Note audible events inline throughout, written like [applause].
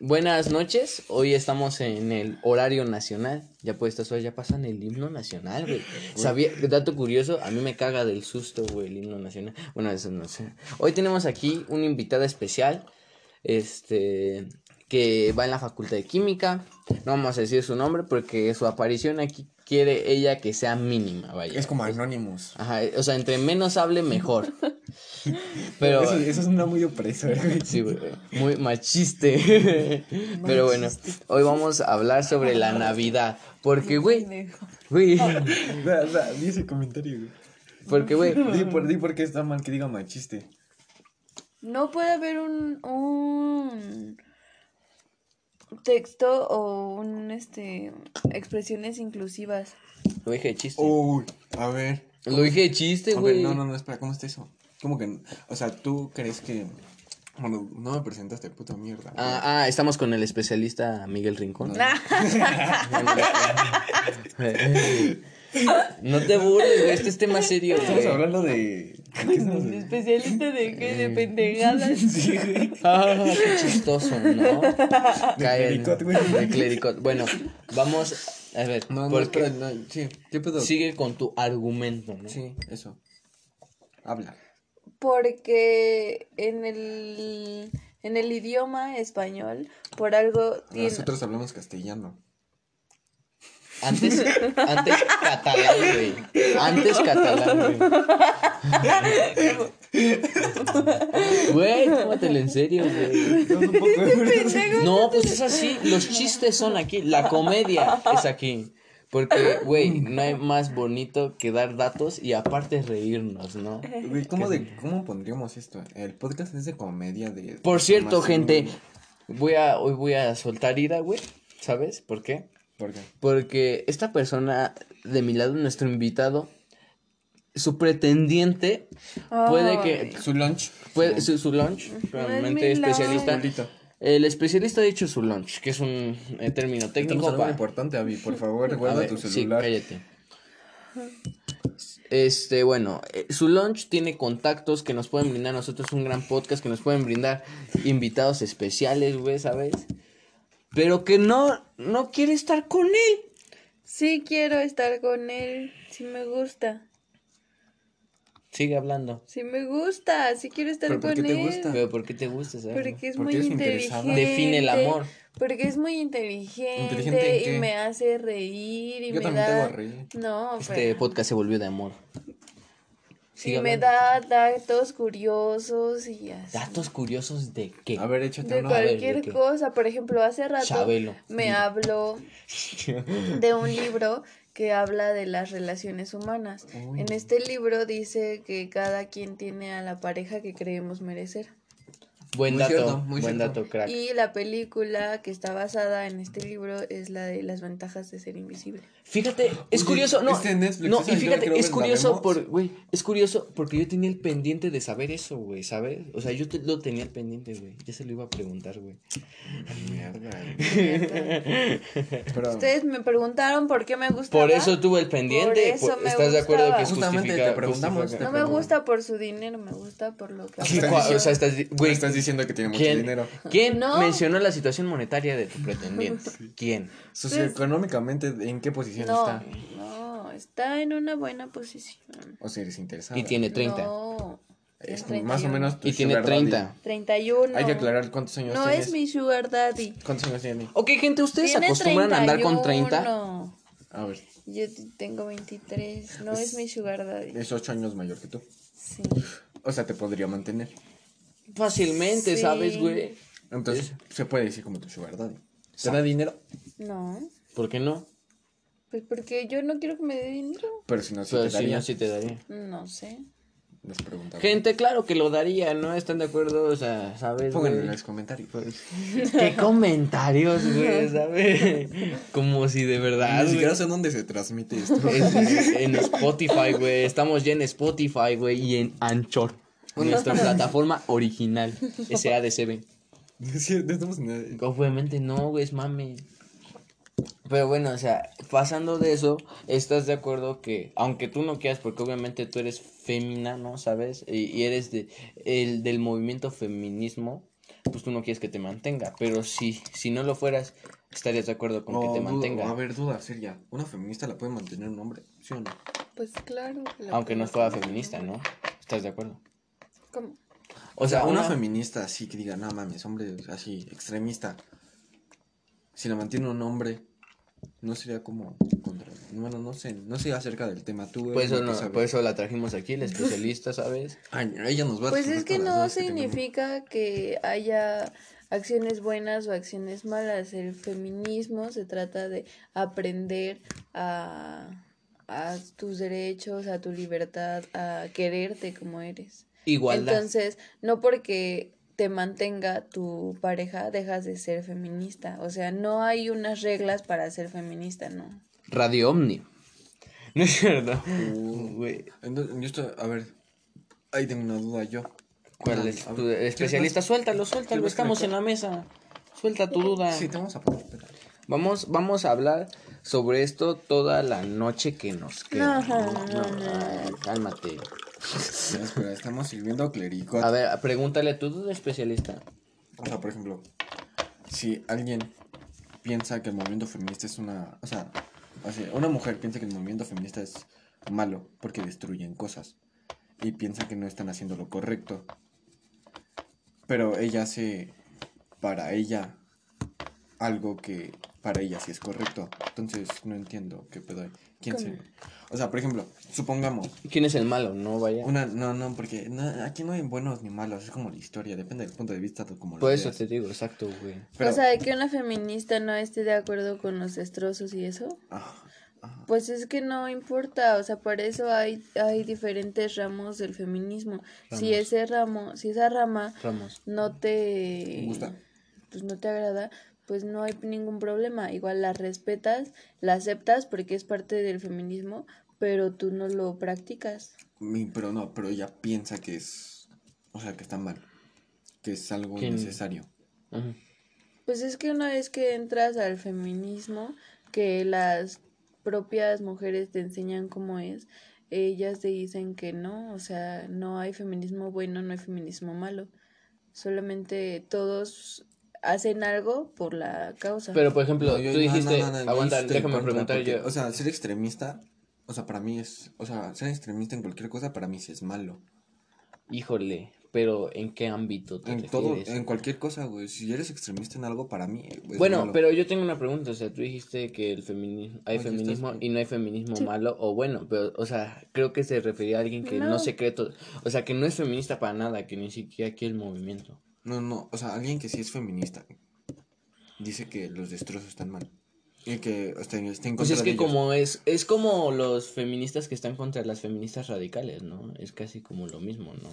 Buenas noches, hoy estamos en el horario nacional. Ya pues estas horas ya pasan el himno nacional, güey. Sabía, dato curioso, a mí me caga del susto, güey, el himno nacional. Bueno, eso no sé. Hoy tenemos aquí una invitada especial, este, que va en la facultad de química. No vamos a decir su nombre porque su aparición aquí quiere ella que sea mínima, vaya. Es como Anonymous. Ajá, o sea, entre menos hable, mejor. [laughs] Pero. Eso, eso es una muy opresor, güey. Sí, güey. Muy machiste. [laughs] Pero bueno, hoy vamos a hablar sobre la Navidad. Porque, güey. Güey. [laughs] Da, da, di ese comentario, güey. Porque, güey. Di por, di por qué está mal que diga machiste. No puede haber un, un texto o un este expresiones inclusivas. Lo dije de chiste. Uy, a ver. Lo dije de chiste, A ver, güey. no, no, no, espera, ¿cómo está eso? ¿Cómo que? O sea, ¿tú crees que. Bueno, no me presentaste, puta mierda. Ah, ah, estamos con el especialista Miguel Rincón. No [laughs] [laughs] te burles, güey. Este es tema serio, Estamos güey. hablando de. ¿de qué estamos hablando? Especialista de qué, de pendejadas. [laughs] Sí, güey. Ah, qué chistoso, ¿no? Cae el- clericot, güey. de clericot. Bueno, vamos a ver. No, no, porque espera, no, sí, ¿qué pedo? sigue con tu argumento, ¿no? Sí, eso. Habla. Porque en el en el idioma español por algo tiene Nosotros hablamos castellano. Antes, antes catalán, güey. Antes catalán, güey. Güey, tómatelo en serio, güey. No, pues es así. Los chistes son aquí. La comedia es aquí. Porque, güey, no hay más bonito que dar datos y aparte reírnos, ¿no? Güey, ¿cómo, de, ¿cómo pondríamos esto? El podcast es de comedia de... Por cierto, gente, voy a, hoy voy a soltar ira, güey. ¿Sabes por qué? ¿Por qué? Porque esta persona de mi lado, nuestro invitado, su pretendiente, puede que. Su lunch. Puede, su, su lunch, realmente especialista. El especialista ha dicho su lunch, que es un eh, término técnico para. importante, Avi. Por favor, [laughs] A guarda tu sí, celular. cállate. Este, bueno, eh, su lunch tiene contactos que nos pueden brindar a nosotros un gran podcast, que nos pueden brindar invitados especiales, güey, ¿sabes? Pero que no, no quiere estar con él. Sí quiero estar con él, sí me gusta. Sigue hablando. Sí me gusta, sí quiero estar ¿Pero por con qué te él. gusta? Pero ¿por qué te gusta, sabes? Porque es Porque muy inteligente. Define el amor. Porque es muy inteligente, ¿Inteligente en qué? y me hace reír y Yo me también te da hago reír. No, Este pero- podcast se volvió de amor. Y Sigue me da datos curiosos y así. Datos curiosos de qué. A ver, échate de uno. ver, ¿de cualquier cosa, por ejemplo, hace rato Chabelo. me habló [laughs] de un libro que habla de las relaciones humanas. Uy. En este libro dice que cada quien tiene a la pareja que creemos merecer. Buen Muy dato, cierto, muy buen cierto. dato, crack. Y la película que está basada en este libro es la de las ventajas de ser invisible. Fíjate, es Oye, curioso, no, este Netflix, no, y fíjate, es curioso por, güey, es curioso porque yo tenía el pendiente de saber eso, güey, ¿sabes? O sea, yo te- lo tenía el pendiente, güey, ya se lo iba a preguntar, güey. Mierda. Pero [laughs] Ustedes me preguntaron por qué me gustaba. Por eso tuve el pendiente, Por eso por- me ¿estás de acuerdo que gustaba. Justamente te preguntamos, justifica- No me gusta por su dinero, me gusta por lo que ¿Qué Estás cua- ofrece. o sea, estás, güey, güey, estás diciendo que tiene mucho ¿quién, dinero. ¿quién No. mencionó la situación monetaria de tu pretendiente? [laughs] ¿Quién? Socioeconómicamente, ¿en qué posición No, está? no, está en una buena posición. O si eres interesado. Y tiene 30. No, Es más o 31. menos tu Y tiene sugar daddy. 30. 31. Hay que aclarar cuántos años No tienes. es mi sugar daddy. ¿Cuántos años tiene? Ok, gente, ¿ustedes Tiene acostumbran a andar con 30? 31. A ver, Yo tengo 23. No Es- es mi sugar daddy. es ocho años mayor que tú. Sí. O sea, te podría mantener. Fácilmente, Sí. ¿sabes, güey? Entonces, se puede decir como tu sugar daddy. ¿Te da dinero? No. ¿Por qué no? Pues porque yo no quiero que me dé dinero. Pero si no, sí Pero te si daría. no, sí te daría. No sé. Nos preguntamos. Gente, claro que lo daría, ¿no? ¿Están de acuerdo? O sea, ¿sabes? Pónganlo güey? en los comentarios. ¿Qué comentarios, güey? [laughs] ¿Sabes? Como si de verdad. Ni siquiera sé dónde se transmite [laughs] esto. Es- en Spotify, güey. Estamos ya en Spotify, güey. Y en Anchor. Nuestra plataforma original. [laughs] SADCB. Sí, no estamos en nada. Obviamente no, güey, es mame. Pero bueno, o sea, pasando de eso, ¿estás de acuerdo que, aunque tú no quieras, porque obviamente tú eres fémina, ¿no? ¿Sabes? Y, y eres de, el, del movimiento feminismo, pues tú no quieres que te mantenga. Pero si, si no lo fueras, estarías de acuerdo con que te duda- mantenga. o a ver, duda seria. ¿Una feminista la puede mantener un hombre? ¿Sí o no? Pues claro. que la Aunque no fuera feminista, ¿no? ¿Estás de acuerdo? ¿Cómo? O sea, una, una, feminista así que diga, no mames, hombre así, extremista. Si la mantiene un hombre, no sería como contra. Bueno, no sé, no sé acerca del tema. Tú Por eres eso, la no, por eso la trajimos aquí, el especialista, ¿sabes? [laughs] Ay, ella nos va a Pues es que no que significa que haya acciones buenas o acciones malas. El feminismo se trata de aprender a, a tus derechos, a tu libertad, a quererte como eres. Igualdad. Entonces, no porque te mantenga tu pareja dejas de ser feminista. O sea, no hay unas reglas para ser feminista, ¿no? Radio Omni. [laughs] No es cierto. Uh, Entonces, yo estoy, a ver, ahí tengo una duda yo. ¿Cuál es a tu ver, especialista? Suéltalo, suéltalo, ¿Quieres estamos en la mesa. Suelta tu duda. Sí, te vamos a poner. Vamos, vamos a hablar sobre esto toda la noche que nos queda. Ajá. No, ay, cálmate. Espera, estamos sirviendo clericot. A ver, pregúntale a tu duda especialista. O sea, por ejemplo, si alguien piensa que el movimiento feminista es una. O sea, o sea, una mujer piensa que el movimiento feminista es malo porque destruyen cosas y piensa que no están haciendo lo correcto. Pero ella hace para ella algo que para ella sí es correcto. Entonces no entiendo qué pedo hay. ¿Quién ¿Cómo? se.? O sea, por ejemplo, supongamos. ¿Quién es el malo? No vaya. Una, no, no, porque no, aquí no hay buenos ni malos, es como la historia, depende del punto de vista lo Por eso veas. te digo, exacto, güey. Pero- O sea, de que una feminista no esté de acuerdo con los destrozos y eso. Ajá, ajá. Pues es que no importa, o sea, por eso hay, hay diferentes ramos del feminismo. Si Ramos. ese ramo, si esa rama Ramos. no te ¿Te gusta? pues no te agrada, pues no hay ningún problema. Igual la respetas, la aceptas porque es parte del feminismo, pero tú no lo practicas. Mi- pero no, pero ella piensa que es, o sea, que está mal, que es algo ¿Quién? necesario. Pues es que una vez que entras al feminismo, que las propias mujeres te enseñan cómo es, ellas te dicen que no, o sea, no hay feminismo bueno, no hay feminismo malo. Solamente todos hacen algo por la causa. Pero, por ejemplo, No, yo- tú no, dijiste, no, no, no, aguanta, déjame preguntar porque, yo. O sea, ser extremista, o sea, para mí es, o sea, ser extremista en cualquier cosa para mí sí es malo. Híjole, pero ¿en qué ámbito te En todo, en cualquier cosa, güey. Si eres extremista en algo, para mí es Bueno, malo. pero yo tengo una pregunta, o sea, tú dijiste que el feminismo, hay Oye, feminismo y no hay feminismo malo o bueno, pero, o sea, creo que se refería a alguien que no. No. se cree todo, o sea, que no es feminista para nada, que ni siquiera quiere el movimiento. No, no, o sea, alguien que sí es feminista dice que los destrozos están mal. Y que está, está en Pues contra es de que ellos. como es, es como los feministas que están contra las feministas radicales, ¿no? Es casi como lo mismo, ¿no?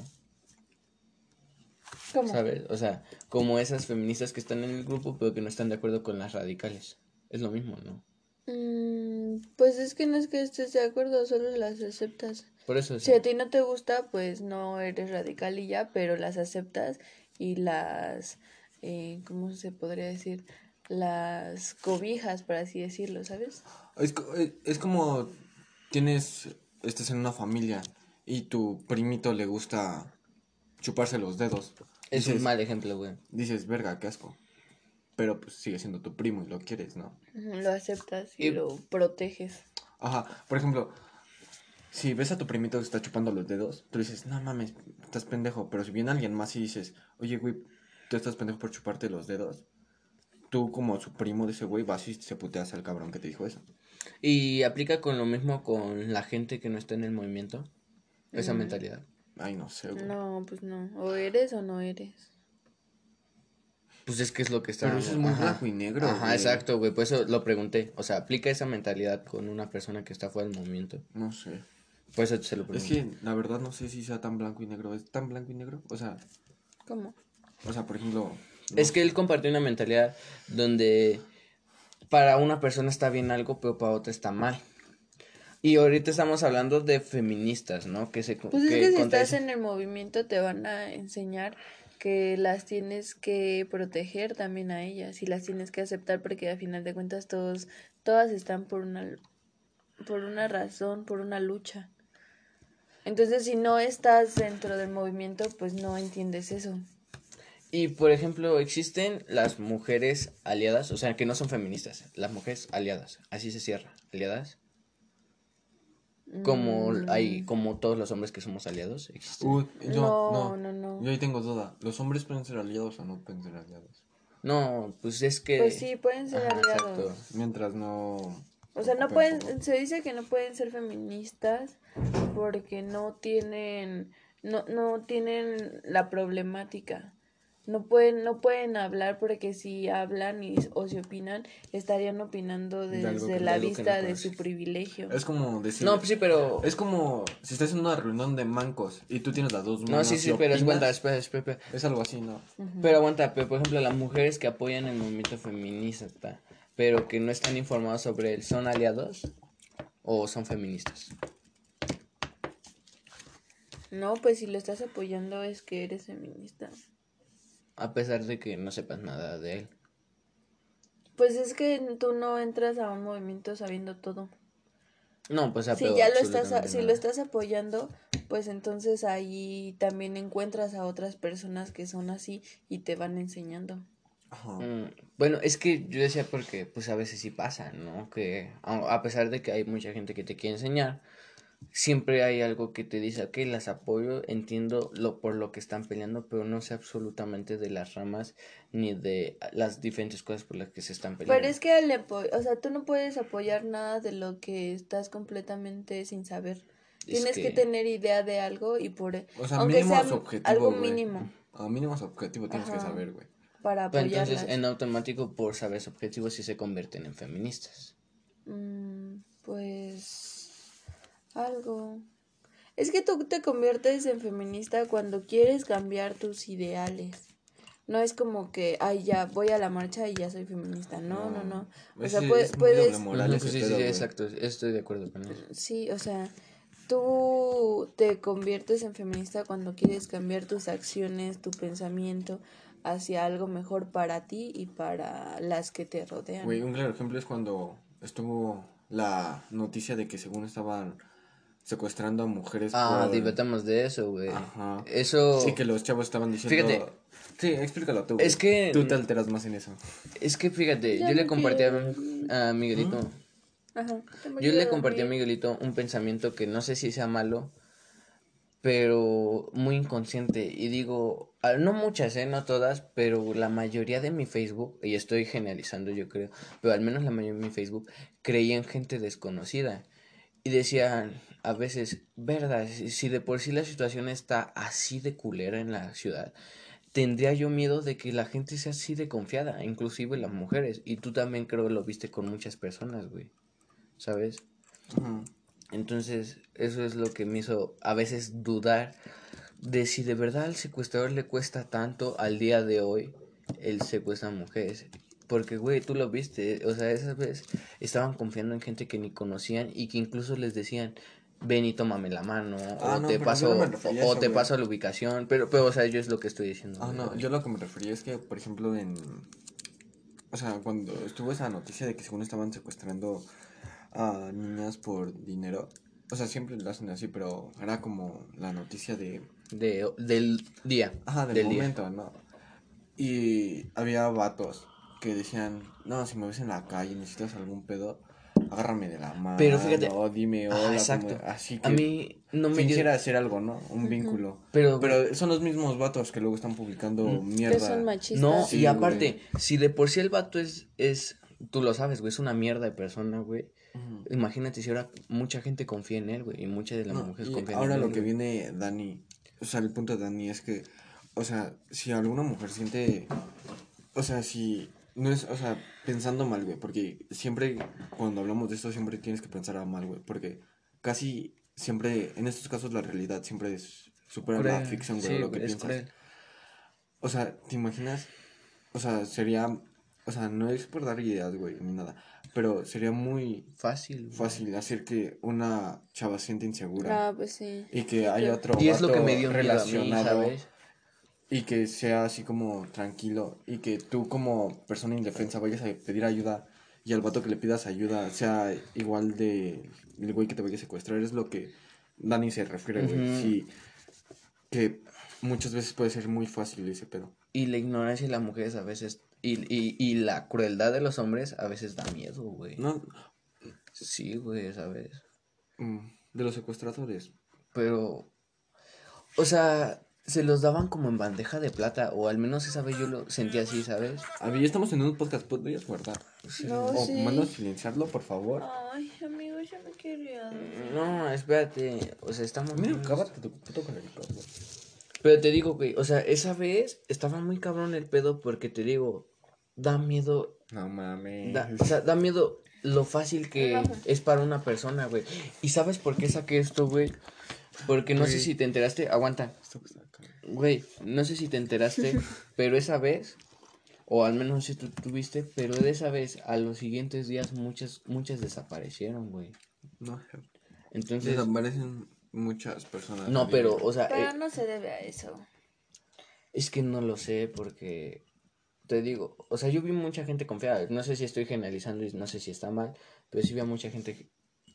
¿Cómo? ¿Sabes? O sea, como esas feministas que están en el grupo, pero que no están de acuerdo con las radicales. Es lo mismo, ¿no? Mm, pues es que no es que estés de acuerdo, solo las aceptas. Por eso, o Si sea, a ti no te gusta, pues no eres radical y ya, pero las aceptas y las, eh, ¿cómo se podría decir? Las cobijas, por así decirlo, ¿sabes? Es, co- es- como tienes, estás en una familia y tu primito le gusta chuparse los dedos. es un mal ejemplo, güey. Dices, verga, qué asco. Pero pues sigue siendo tu primo y lo quieres, ¿no? Lo aceptas y Y- lo proteges. Ajá, por ejemplo, si ves a tu primito que está chupando los dedos, tú dices, no mames, estás pendejo. Pero si viene alguien más y dices, oye, güey, tú estás pendejo por chuparte los dedos, tú como su primo de ese güey vas y se puteas al cabrón que te dijo eso. Y aplica con lo mismo con la gente que no está en el movimiento. Esa Mm. mentalidad. Ay, no sé, güey. No, pues no. O eres o no eres. Pues es que es lo que está. Pero eso es muy blanco y negro, Ajá, güey. exacto, güey. Por eso lo pregunté. O sea, aplica esa mentalidad con una persona que está fuera del movimiento. No sé. Por eso se lo Es pregunté. que la verdad no sé si sea tan blanco y negro. ¿Es tan blanco y negro? O sea, ¿Cómo? o sea, por ejemplo. no Es que él compartió una mentalidad donde para una persona está bien algo, pero para otra está mal. Y ahorita estamos hablando de feministas, ¿no? Que se Pues es que si estás en el movimiento te van a enseñar que las tienes que proteger también a ellas y las tienes que aceptar porque al final de cuentas todos todas están por una por una razón, por una lucha. Entonces, si no estás dentro del movimiento, pues no entiendes eso. Y por ejemplo, existen las mujeres aliadas, o sea, que no son feministas, las mujeres aliadas, así se cierra, aliadas. Como Mm. hay, como todos los hombres que somos aliados, existen. Uy, yo, No, no, no, no. Yo ahí tengo duda. ¿Los hombres pueden ser aliados o no pueden ser aliados? No, pues es que. Pues sí, pueden ser Ajá, aliados. exacto. Mientras no... O sea, no pueden, se dice que no pueden ser feministas porque no tienen, no, no tienen la problemática. No pueden, no pueden hablar porque si hablan y, o si opinan, estarían opinando De algo desde que- la vista no de su privilegio. Es como decir... No, pues sí, pero. Es como si estás en una reunión de mancos y tú tienes las dos manos No, sí, sí, pero aguanta, espera, espera, espera. Es algo así, ¿no? Pero aguanta, pero por ejemplo, las mujeres que apoyan el movimiento feminista, pero que no están informadas sobre él, ¿son aliados o son feministas? No, pues si lo estás apoyando es que eres feminista. A pesar de que no sepas nada de él. Pues es que tú no entras a un movimiento sabiendo todo. No, pues Si ya lo estás, a- si lo estás apoyando, pues entonces ahí también encuentras a otras personas que son así y te van enseñando. Ajá. Mm, bueno, es que yo decía porque pues a veces sí pasa, ¿no? Que a pesar de que hay mucha gente que te quiere enseñar, siempre hay algo que te dice, ok, las apoyo, entiendo lo por lo que están peleando, pero no sé absolutamente de las ramas ni de las diferentes cosas por las que se están peleando. Pero es que o sea, tú no puedes apoyar nada de lo que estás completamente sin saber. Es Tienes que... que- tener idea de algo y por O sea, aunque mínimo sea es objetivo, algo mínimo A mínimo es objetivo tienes que saber, güey. Para apoyarlas. entonces en automático por saber su objetivo sí se convierten en feministas. Mm, pues algo. Es que tú te conviertes en feminista cuando quieres cambiar tus ideales. No es como que, ay, ya voy a la marcha y ya soy feminista. No, no, no. O Es- sea, es puedes, puedes, moral sí, sí, sí, exacto, estoy de acuerdo con eso. sí, o sea, tú te conviertes en feminista cuando quieres cambiar tus acciones, tu pensamiento hacia algo mejor para ti y para las que te rodean. Güey, un claro ejemplo es cuando estuvo la noticia de que según estaban secuestrando a mujeres Ah, por... divertamos de eso, güey. Ajá. Eso... Sí, que los chavos estaban diciendo... Fíjate. Sí, explícalo tú. Es que- Tú te alteras más en eso. Es que fíjate, Ya yo le compartí a, quiero. a Miguelito, Ajá. yo le compartí a Miguelito un pensamiento que no sé si sea malo, pero muy inconsciente. Y digo, ah, no muchas, ¿eh? No todas, pero la mayoría de mi Facebook, y estoy generalizando yo creo, pero al menos la mayoría de mi Facebook, creía en gente desconocida. Y decían a veces, verdad, si de por sí la situación está así de culera en la ciudad, tendría yo miedo de que la gente sea así de confiada, inclusive las mujeres. Y tú también creo lo viste con muchas personas, güey. ¿Sabes? Ujú. Entonces, eso es lo que me hizo a veces dudar de si de verdad al secuestrador le cuesta tanto al día de hoy el secuestrar mujeres. Porque, güey, tú lo viste, o sea, esas veces estaban confiando en gente que ni conocían y que incluso les decían, ven y tómame la mano, Ah, o no, te paso, no o eso, te paso a la ubicación, pero, pero, o sea, yo es lo que estoy diciendo. Ah, no, yo lo que me refería es que, por ejemplo, en... O sea, cuando estuvo esa noticia de que según estaban secuestrando a niñas por dinero, o sea, siempre lo hacen así, pero era como la noticia de... De, del día. Ajá, del, del día. momento, ¿no? Y había vatos que decían, no, si me ves en la calle, necesitas algún pedo, agárrame de la mano. Pero fíjate- o dime Ah, hola, exacto. como- así que A mí no me dio- fingiera hacer algo, ¿no? Un vínculo. Pero, Pero son los mismos vatos que luego están publicando Que mierda. son machistas. No, Sí, y aparte, si de por sí el vato es, es, tú lo sabes, güey, es una mierda de persona, güey. Imagínate si ahora mucha gente confía en él, güey, y muchas de las No, mujeres confían ahora en él. lo que güey. viene Dani, o sea, el punto de Dani es que, o sea, si alguna mujer siente, o sea, si no es, o sea, pensando mal, güey, porque siempre cuando hablamos de esto siempre tienes que pensar a mal, güey, porque casi siempre, en estos casos la realidad siempre es supera la ficción, güey, sí, lo que es piensas. cruel. O sea, ¿te imaginas? O sea, sería, o sea, no es por dar ideas, güey, ni nada, pero sería muy Fácil. güey. fácil hacer que una chava siente insegura Ah, pues sí. y que haya otro Y es lo que me dio mí, relacionado ¿sabes? y que sea así como tranquilo y que tú como persona indefensa vayas a pedir ayuda y al vato que le pidas ayuda sea igual de el güey que te vaya a secuestrar es lo que Dani se refiere güey Ujú. sí que muchas veces puede ser muy fácil ese pedo Y la ignorancia de las mujeres a veces. Y, y, y la crueldad de los hombres a veces da miedo, güey. No, Sí, güey, ¿sabes? mm, de los secuestradores. Pero. O sea, se los daban como en bandeja de plata. O al menos esa vez yo lo sentí así, ¿sabes? A ver, ya estamos en un podcast, ¿podrías guardar? No, o sí. mando a silenciarlo, por favor. Ay, amigo, ya me quería. No, espérate. O sea, estamos. Mira, cábate tu puto. Pero te digo, güey, o sea, esa vez estaba muy cabrón el pedo porque te digo, da miedo, No mames. da, o sea, da miedo lo fácil que es para una persona, güey. ¿Y sabes por qué saqué esto, güey? Porque no sé si te enteraste, aguanta, güey, no sé si te enteraste, [laughs] pero esa vez, o al menos si tú tuviste, pero de esa vez, a los siguientes días, muchas, muchas desaparecieron, güey. No, Entonces, desaparecen muchas personas. no, pero, o sea, Pero eh, no se debe a eso. Es que no lo sé porque te digo, o sea, yo vi mucha gente confiada, no sé si estoy generalizando y no sé si está mal, pero sí vi a mucha gente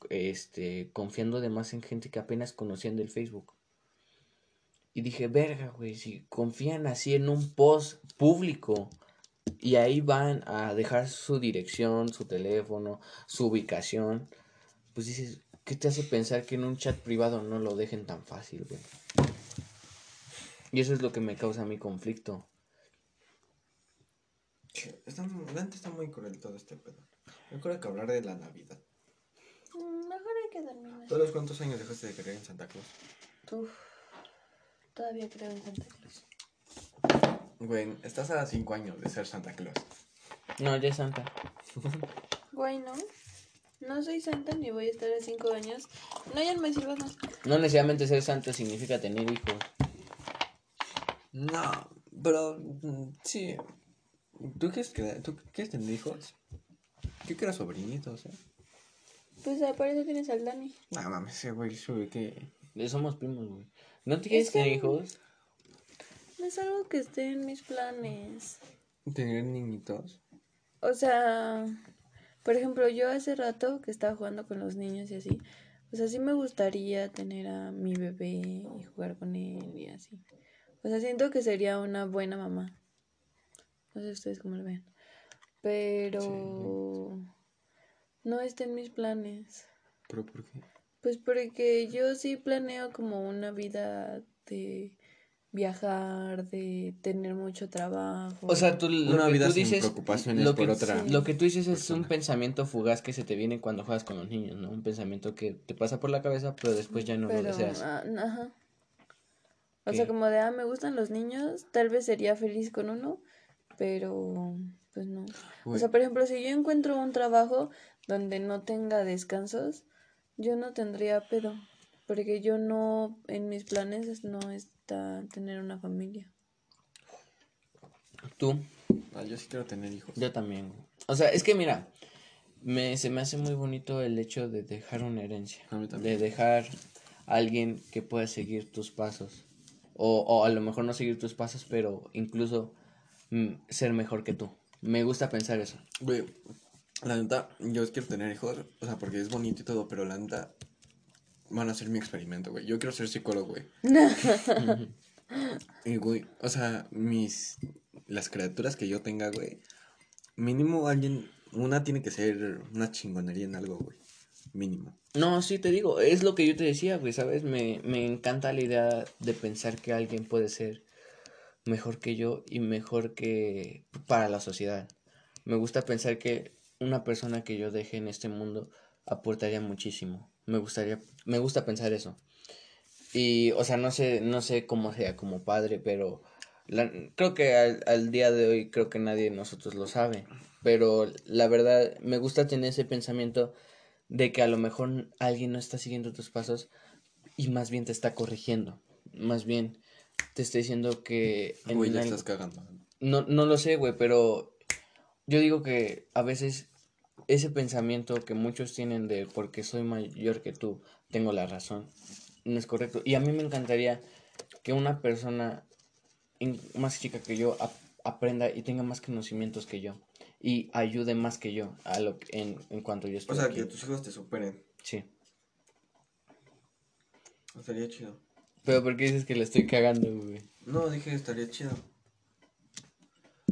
este confiando además en gente que apenas conocían del Facebook. Y dije, verga, güey, si confían así en un post público y ahí van a dejar su dirección, su teléfono, su ubicación, pues dices, ¿qué te hace pensar que en un chat privado no lo dejen tan fácil, güey? Y eso es lo que me causa mi conflicto. Está, Dante está muy cruel todo este pedo. Me acuerdo que hablar de la Navidad. Mm, Mejor hay que dormir. ¿Todos los cuántos años dejaste de creer en Santa Claus? Uf, todavía creo en Santa Claus. Güey, estás a 5 años de ser Santa Claus. No, ya es santa. [laughs] Güey, no. No soy santa ni voy a estar a cinco años. No, ya no me sirvas más. No necesariamente ser santo significa tener hijos. No, pero mm, sí. ¿Tú quieres, que, ¿tú quieres tener hijos? Yo quiero sobrinitos, ¿eh? Pues para eso tienes al Dani. No mames, ese güey sube que. Somos primos, güey. ¿No te quieres Es que- tener hijos? No es algo que esté en mis planes. Tener niñitos. O sea, por ejemplo, yo hace rato que estaba jugando con los niños y así. O sea, sí me gustaría tener a mi bebé y jugar con él y así. O sea, siento que sería una buena mamá. No sé ustedes cómo lo ven. Pero no está en mis planes. ¿Pero por qué? Pues porque yo sí planeo como una vida de viajar, de tener mucho trabajo. O sea, tú lo Una que vida tú sin dices, preocupaciones lo por que, otra lo que tú dices es persona. un pensamiento fugaz que se te viene cuando juegas con los niños, ¿no? Un pensamiento que te pasa por la cabeza, pero después ya no lo deseas. ah, ajá. O ¿Qué? sea, como de, ah, me gustan los niños, tal vez sería feliz con uno, pero pues no. O sea, por ejemplo, si yo encuentro un trabajo donde no tenga descansos, yo no tendría pedo, porque yo no, en mis planes es- no está tener una familia. Tú, Ah, yo sí quiero tener hijos. yo también. O sea, es que mira, me, se me hace muy bonito el hecho de dejar una herencia. A mí también. De dejar a alguien que pueda seguir tus pasos. O, o a lo mejor no seguir tus pasos, pero incluso ser mejor que tú. Me gusta pensar eso. Güey, la neta, yo quiero tener hijos, o sea, porque es bonito y todo, pero la neta, van a ser mi experimento, güey. Yo quiero ser psicólogo, güey. [laughs] y, güey, o sea, mis, las criaturas que yo tenga, güey, mínimo alguien, una tiene que ser una chingonería en algo, güey. Mínimo. No, sí, te digo, es lo que yo te decía, güey, ¿sabes? Me, me encanta la idea de pensar que alguien puede ser mejor que yo y mejor que para la sociedad. Me gusta pensar que una persona que yo deje en este mundo aportaría muchísimo. Me gustaría, me gusta pensar eso. Y, o sea, no sé, no sé cómo sea como padre, pero la- creo que al, al día de hoy creo que nadie de nosotros lo sabe. Pero la verdad, me gusta tener ese pensamiento de que a lo mejor alguien no está siguiendo tus pasos y más bien te está corrigiendo. Más bien te está diciendo que... Güey, ya estás cagando. no, no lo sé, güey, pero yo digo que a veces ese pensamiento que muchos tienen de porque soy mayor que tú, tengo la razón, no es correcto. Y a mí me encantaría que una persona más chica que yo ap- aprenda y tenga más conocimientos que yo y ayude más que yo a lo que- en, en cuanto yo estoy O sea, aquí. que tus hijos te superen. Sí. Estaría chido. Pero ¿por qué dices que le estoy cagando, güey? No, dije estaría chido.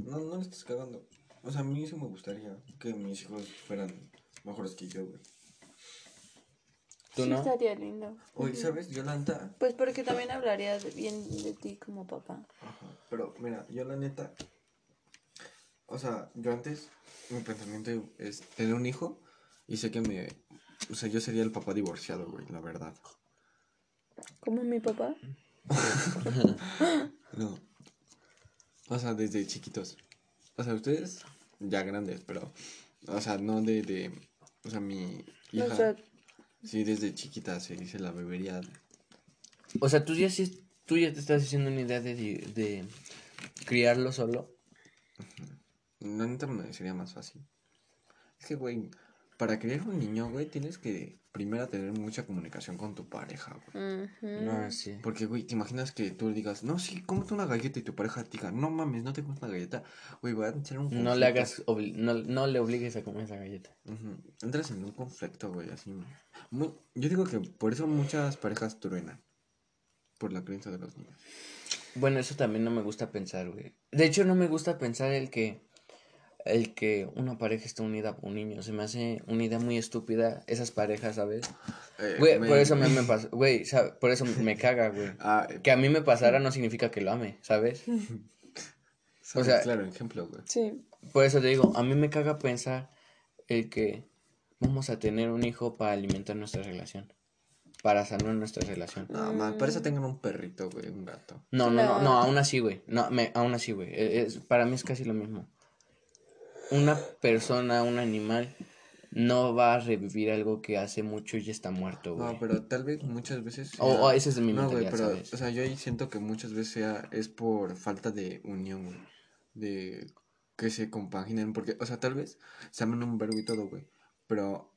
no, no le estás cagando. O sea, a mí sí me gustaría que mis hijos fueran mejores que yo, güey. ¿Tú sí no? estaría lindo. Oye, ¿sabes? Yo la neta. Pues porque también hablaría de- bien de ti como papá. Ajá. Pero mira, yo la neta. O sea, yo antes, mi pensamiento es tener un hijo y sé que me. O sea, yo sería el papá divorciado, güey, la verdad. ¿Como mi papá? [laughs] No. O sea, desde chiquitos. O sea, ustedes ya grandes, pero. O sea, no de. de o sea, mi hija. O sea, Sí, desde chiquita se dice la bebería. O sea, tú ya, sí- tú ya te estás haciendo una idea de, de criarlo solo. La neta me sería más fácil. Es que, güey, para criar un niño, güey, tienes que primero tener mucha comunicación con tu pareja, güey. ujú. No, sí. Porque, güey, te imaginas que tú le digas, no, sí, cómete una galleta y tu pareja te diga, no mames, no te comes una galleta. Güey, va a echar un No conflicto. le hagas, no, no le obligues a comer esa galleta. Entras en un conflicto, güey, así. Muy... Yo digo que por eso muchas parejas truenan. Por la creencia de los niños. Bueno, eso también no me gusta pensar, güey. De hecho, no me gusta pensar el que el que una pareja esté unida a un niño. Se me hace una idea muy estúpida esas parejas, ¿sabes? Eh, Güey, me- por eso me, [laughs] me pasa, güey, por eso me caga, güey. [laughs] Ah, eh, Que a mí me pasara no significa que lo ame, ¿sabes? [laughs] sabes, sea- claro, ejemplo, güey. Sí. Por eso te digo, a mí me caga pensar el que vamos a tener un hijo para alimentar nuestra relación. Para sanar nuestra relación. No, man, para eso tengan un perrito, güey, un gato. No, no, no, No. no, aún así, güey. No, me, aún así, güey. E- es- para mí es casi lo mismo. Una persona, un animal, no va a revivir algo que hace mucho y ya está muerto, güey. No, pero tal vez muchas veces. O- sea- o ese es de mi No, güey, pero, ¿sabes? o sea, yo ahí siento que muchas veces sea, es por falta de unión, güey. De que se compaginen. Porque, o sea, tal vez se aman un verbo y todo, güey. Pero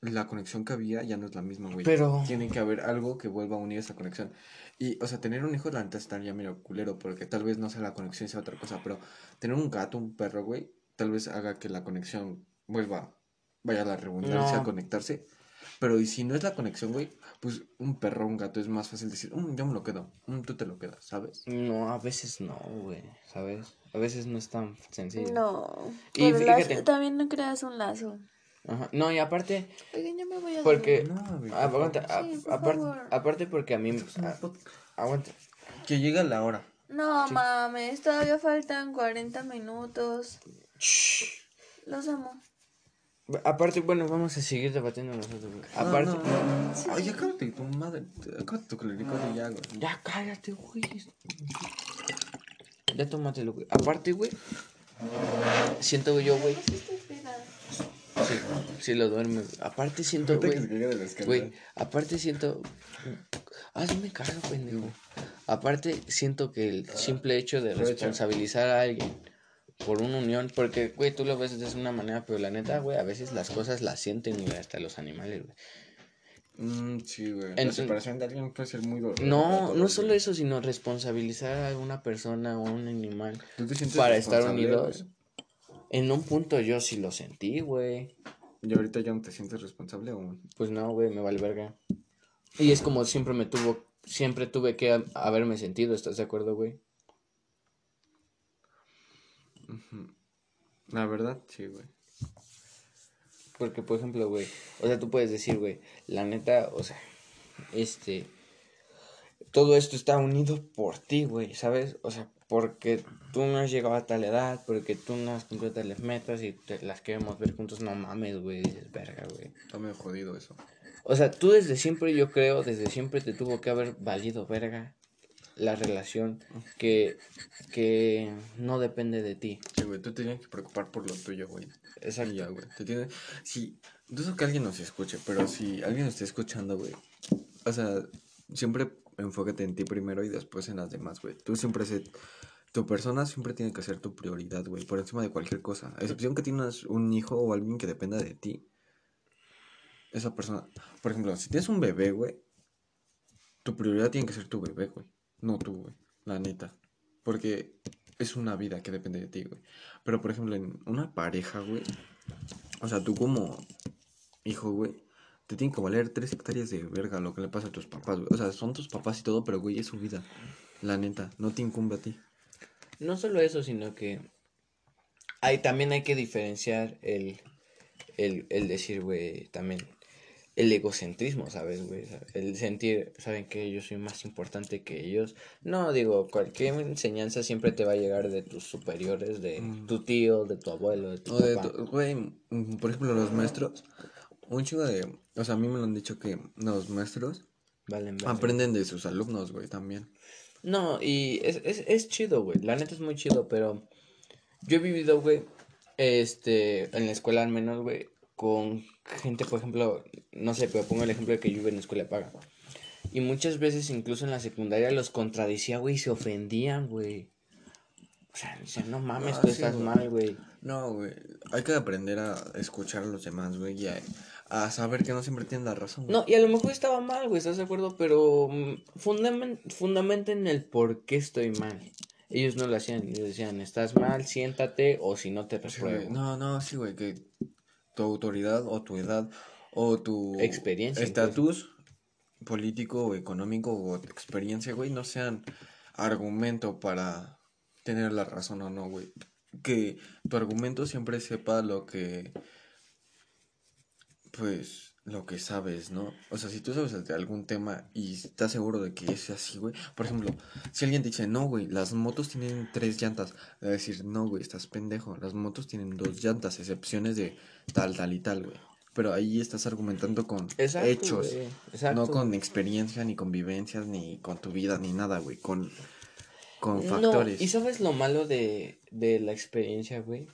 la conexión que había ya no es la misma, güey. Pero- Tiene que haber algo que vuelva a unir esa conexión. Y, o sea, tener un hijo, la neta, estaría medio culero. Porque tal vez no sea la conexión, sea otra cosa. Pero tener un gato, un perro, güey, tal vez haga que la conexión vuelva, vaya la redundancia, No. a conectarse. Pero y si no es la conexión, güey, pues un perro, un gato es más fácil decir, "Mm, yo me lo quedo, "Mm, tú te lo quedas, ¿sabes? No, a veces no, güey, ¿sabes? A veces no es tan sencillo. No. Y fíjate- También no creas un lazo. Ajá. No, y aparte, Oigan, ya me voy a porque... No, güey, por aguanta, favor. a- Sí, por aparte, favor. aparte porque a mí... a- aguanta. Que llega la hora. No mames, todavía faltan 40 minutos. Los amo. Aparte, bueno, vamos a seguir debatiendo nosotros. güey. Aparte... No, no, no. Ay, acábate tu madre, acábate tu clérigo de ya, güey. Ya cállate, güey. Ya tómatelo, güey. Aparte, güey. Siento yo, güey. Sí, sí lo duerme. Aparte siento, güey. Güey, aparte siento. Ah, sí me cago, pendejo. Aparte siento que el simple hecho de responsabilizar a alguien por una unión, porque, güey, tú lo ves de una manera, pero la neta, güey, a veces las cosas las sienten, güey, hasta los animales, güey. Mm, sí, güey. La En- separación de alguien puede ser muy dolorosa. No, no solo eso, sino responsabilizar a una persona o a un animal ¿Tú te sientes para estar unidos. güey? En un punto yo sí lo sentí, güey. ¿Y ahorita ya no te sientes responsable aún? Pues no, güey, me vale verga. Y es como siempre me tuvo, siempre tuve que ha- haberme sentido, ¿estás de acuerdo, güey? La verdad, sí, güey. Porque, por ejemplo, güey, o sea, tú puedes decir, güey, la neta, o sea, este, todo esto está unido por ti, güey, ¿sabes? O sea, porque tú no has llegado a tal edad, porque tú no has cumplido tales metas y te las queremos ver juntos, no mames, güey, dices, verga, güey. Está medio jodido eso. O sea, tú desde siempre, yo creo, desde siempre te tuvo que haber valido verga la relación que, que no depende de ti. Sí, güey, tú te tienes que preocupar por lo tuyo, güey. Exacto. Ya, güey. Te tienes... Si... Dudo que alguien nos escuche, pero si alguien nos esté escuchando, güey. O sea, siempre enfócate en ti primero y después en las demás, güey. Tú siempre se... Tu persona siempre tiene que ser tu prioridad, güey. Por encima de cualquier cosa. A excepción que tienes un hijo o alguien que dependa de ti. Esa persona... Por ejemplo, si tienes un bebé, güey. Tu prioridad tiene que ser tu bebé, güey. No tú, güey. La neta. Porque es una vida que depende de ti, güey. Pero, por ejemplo, en una pareja, güey. O sea, tú como hijo, güey. Te tienen que valer tres hectáreas de verga lo que le pasa a tus papás, güey. O sea, son tus papás y todo, pero, güey, es su vida. La neta, no te incumbe a ti. No solo eso, sino que hay, también hay que diferenciar el, el, el decir, güey, también el egocentrismo, ¿sabes, güey? El sentir, saben que yo soy más importante que ellos. No, digo, cualquier enseñanza siempre te va a llegar de tus superiores, de Mm. tu tío, de tu abuelo, de tu O de papá. tu- güey, mm, por ejemplo, los maestros, un chingo de, o sea, a mí me lo han dicho que los maestros Valen, valen. aprenden de sus alumnos, güey, también. No, y es, es, es chido, güey. La neta es muy chido, pero yo he vivido, güey, este, en la escuela al menos, güey, con gente, por ejemplo, no sé, pero pongo el ejemplo de que yo vivo en la escuela paga. Y muchas veces, incluso en la secundaria, los contradicía, güey, y se ofendían, güey. O sea, decían, no mames, Ah, tú sí, estás güey. mal, güey. No, güey, hay que aprender a escuchar a los demás, güey, y a, a saber que no siempre tienen la razón. güey. No, y a lo mejor estaba mal, güey, ¿estás de acuerdo? Pero mm, fundamen- fundamenten el por qué estoy mal. Ellos no lo hacían, ellos decían, estás mal, siéntate, o si no te Sí, repruebo. No, no, sí, güey, que tu autoridad o tu edad o tu Experiencia, estatus político o económico o experiencia, güey, no sean argumento para tener la razón o no, güey. Que tu argumento siempre sepa lo que, pues, lo que sabes, ¿no? O sea, si tú sabes de algún tema y estás seguro de que es así, güey. Por ejemplo, si alguien te dice, no, güey, las motos tienen tres llantas, a decir, no, güey, estás pendejo. Las motos tienen dos llantas, excepciones de tal, tal y tal, güey. Pero ahí estás argumentando con Exacto, hechos, exacto. no con experiencia, ni con vivencias, ni con tu vida, ni nada, güey. Con, con No, factores. y sabes lo malo de, de la experiencia, güey.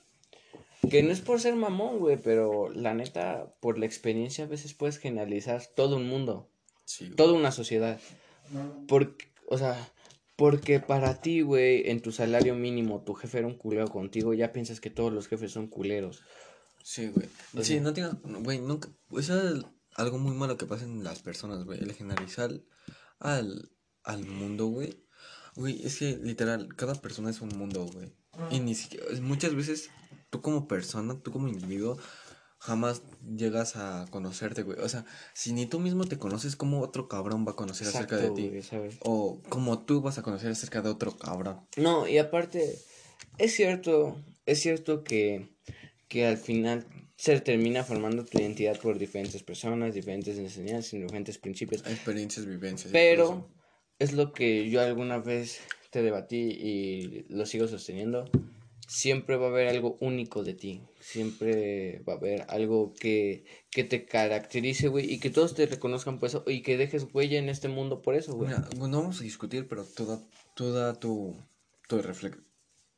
Que no es por ser mamón, güey, pero la neta, por la experiencia a veces puedes generalizar todo un mundo, Sí, toda una sociedad. Porque, o sea, porque para ti, güey, en tu salario mínimo, tu jefe era un culero contigo, ya piensas que todos los jefes son culeros. Sí, güey. O Sí, no tengo, güey, nunca, eso es algo muy malo que pasa en las personas, güey, el generalizar al, al mundo, güey. Güey, es que literal, cada persona es un mundo, güey. Y ni siquiera, muchas veces tú como persona, tú como individuo, jamás llegas a conocerte, güey. O sea, si ni tú mismo te conoces, ¿cómo otro cabrón va a conocer acerca de ti? güey, ¿sabes? O como tú vas a conocer acerca de otro cabrón. No, y aparte, es cierto, es cierto que, que al final se termina formando tu identidad por diferentes personas, diferentes enseñanzas, diferentes principios. Experiencias, vivencias. Pero es lo que yo alguna vez te debatí y lo sigo sosteniendo. Siempre va a haber algo único de ti. Siempre va a haber algo que, que te caracterice, güey. Y que todos te reconozcan por eso. Y que dejes huella en este mundo por eso, güey. Mira, bueno, vamos a discutir, pero tú da, tú da tu, tu reflex.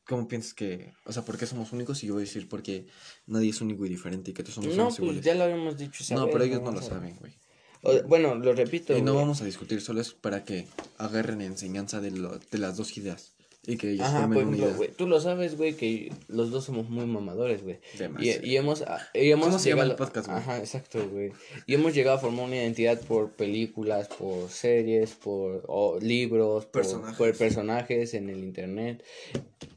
¿Cómo piensas que, o sea, por qué somos únicos? Y yo voy a decir porque nadie es único y diferente y que todos somos No, pues iguales. ya lo habíamos dicho. no, pero ellos no lo saben, güey. o- bueno, lo repito. Y no güey. vamos a discutir, solo es para que agarren enseñanza de, lo, de las dos ideas y que ellos Ajá, por ejemplo, güey, tú lo sabes, güey, que los dos somos muy mamadores, güey. Y, y hemos, ah, y hemos ¿Cómo se llama el llegado- podcast, güey? Ajá, exacto, güey. Y hemos llegado a formar una identidad por películas, por series, por libros, por Personajes. por personajes en el internet.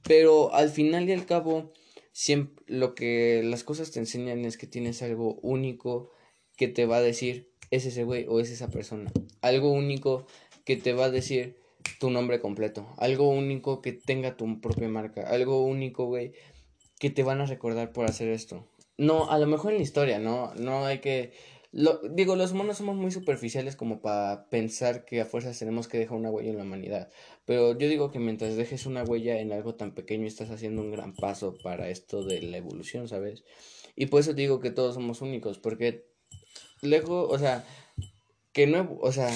Pero al final y al cabo, siempre lo que las cosas te enseñan es que tienes algo único que te va a decir es ese güey o es esa persona. Algo único que te va a decir tu nombre completo. Algo único que tenga tu propia marca. Algo único, güey, que te van a recordar por hacer esto. No, a lo mejor en la historia, no, no hay que... Lo, digo, los humanos somos muy superficiales como para pensar que a fuerzas tenemos que dejar una huella en la humanidad. Pero yo digo que mientras dejes una huella en algo tan pequeño estás haciendo un gran paso para esto de la evolución, ¿sabes? Y por eso digo que todos somos únicos, porque luego, o sea, que no, o sea,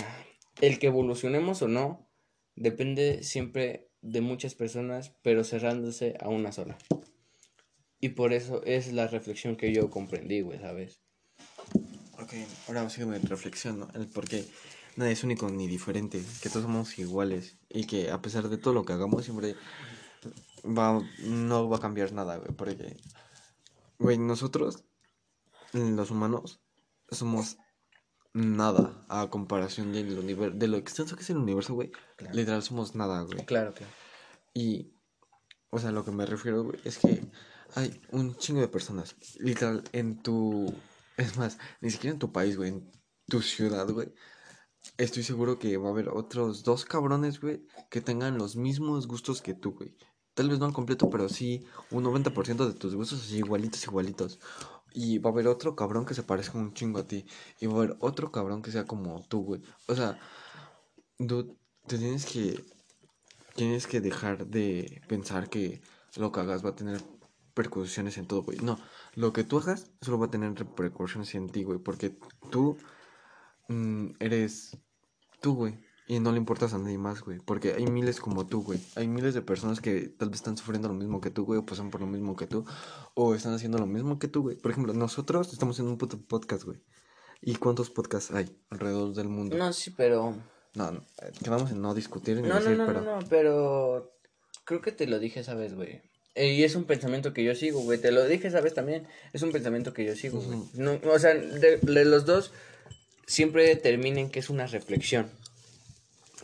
el que evolucionemos o no, depende siempre de muchas personas, pero cerrándose a una sola. Y por eso es la reflexión que yo comprendí, güey, ¿sabes? Ok, ahora sigue mi reflexión, ¿no? El por qué nadie es único ni diferente, que todos somos iguales y que a pesar de todo lo que hagamos siempre va, no va a cambiar nada, güey, porque, güey, nosotros, los humanos, somos nada a comparación del universo, de lo extenso que es el universo, güey. Claro. Literal somos nada, güey. Claro, claro. Y, o sea, lo que me refiero, güey, es que hay un chingo de personas, literal, en tu, es más, ni siquiera en tu país, güey, en tu ciudad, güey. Estoy seguro que va a haber otros dos cabrones, güey, que tengan los mismos gustos que tú, güey. tal vez no al completo, pero sí un 90% de tus gustos así igualitos, igualitos. Y va a haber otro cabrón que se parezca un chingo a ti. Y va a haber otro cabrón que sea como tú, güey. O sea, dude, te tienes que. Tienes que dejar de pensar que lo que hagas va a tener repercusiones en todo, güey. No, lo que tú hagas solo va a tener repercusiones en ti, güey. Porque tú mm, eres tú, güey. Y no le importas a nadie más, güey. Porque hay miles como tú, güey. Hay miles de personas que tal vez están sufriendo lo mismo que tú, güey. O pasan por lo mismo que tú. O están haciendo lo mismo que tú, güey. Por ejemplo, nosotros estamos haciendo un puto podcast, güey. ¿Y cuántos podcasts hay alrededor del mundo? No, sí, pero... No, no. Quedamos en no discutir ni No, no, decir, no, pero... no, no, pero... Creo que te lo dije esa vez, güey. Eh, Y es un pensamiento que yo sigo, güey. Te lo dije esa vez también. Es un pensamiento que yo sigo, güey. No, o sea, de, de los dos siempre determinen que es una reflexión.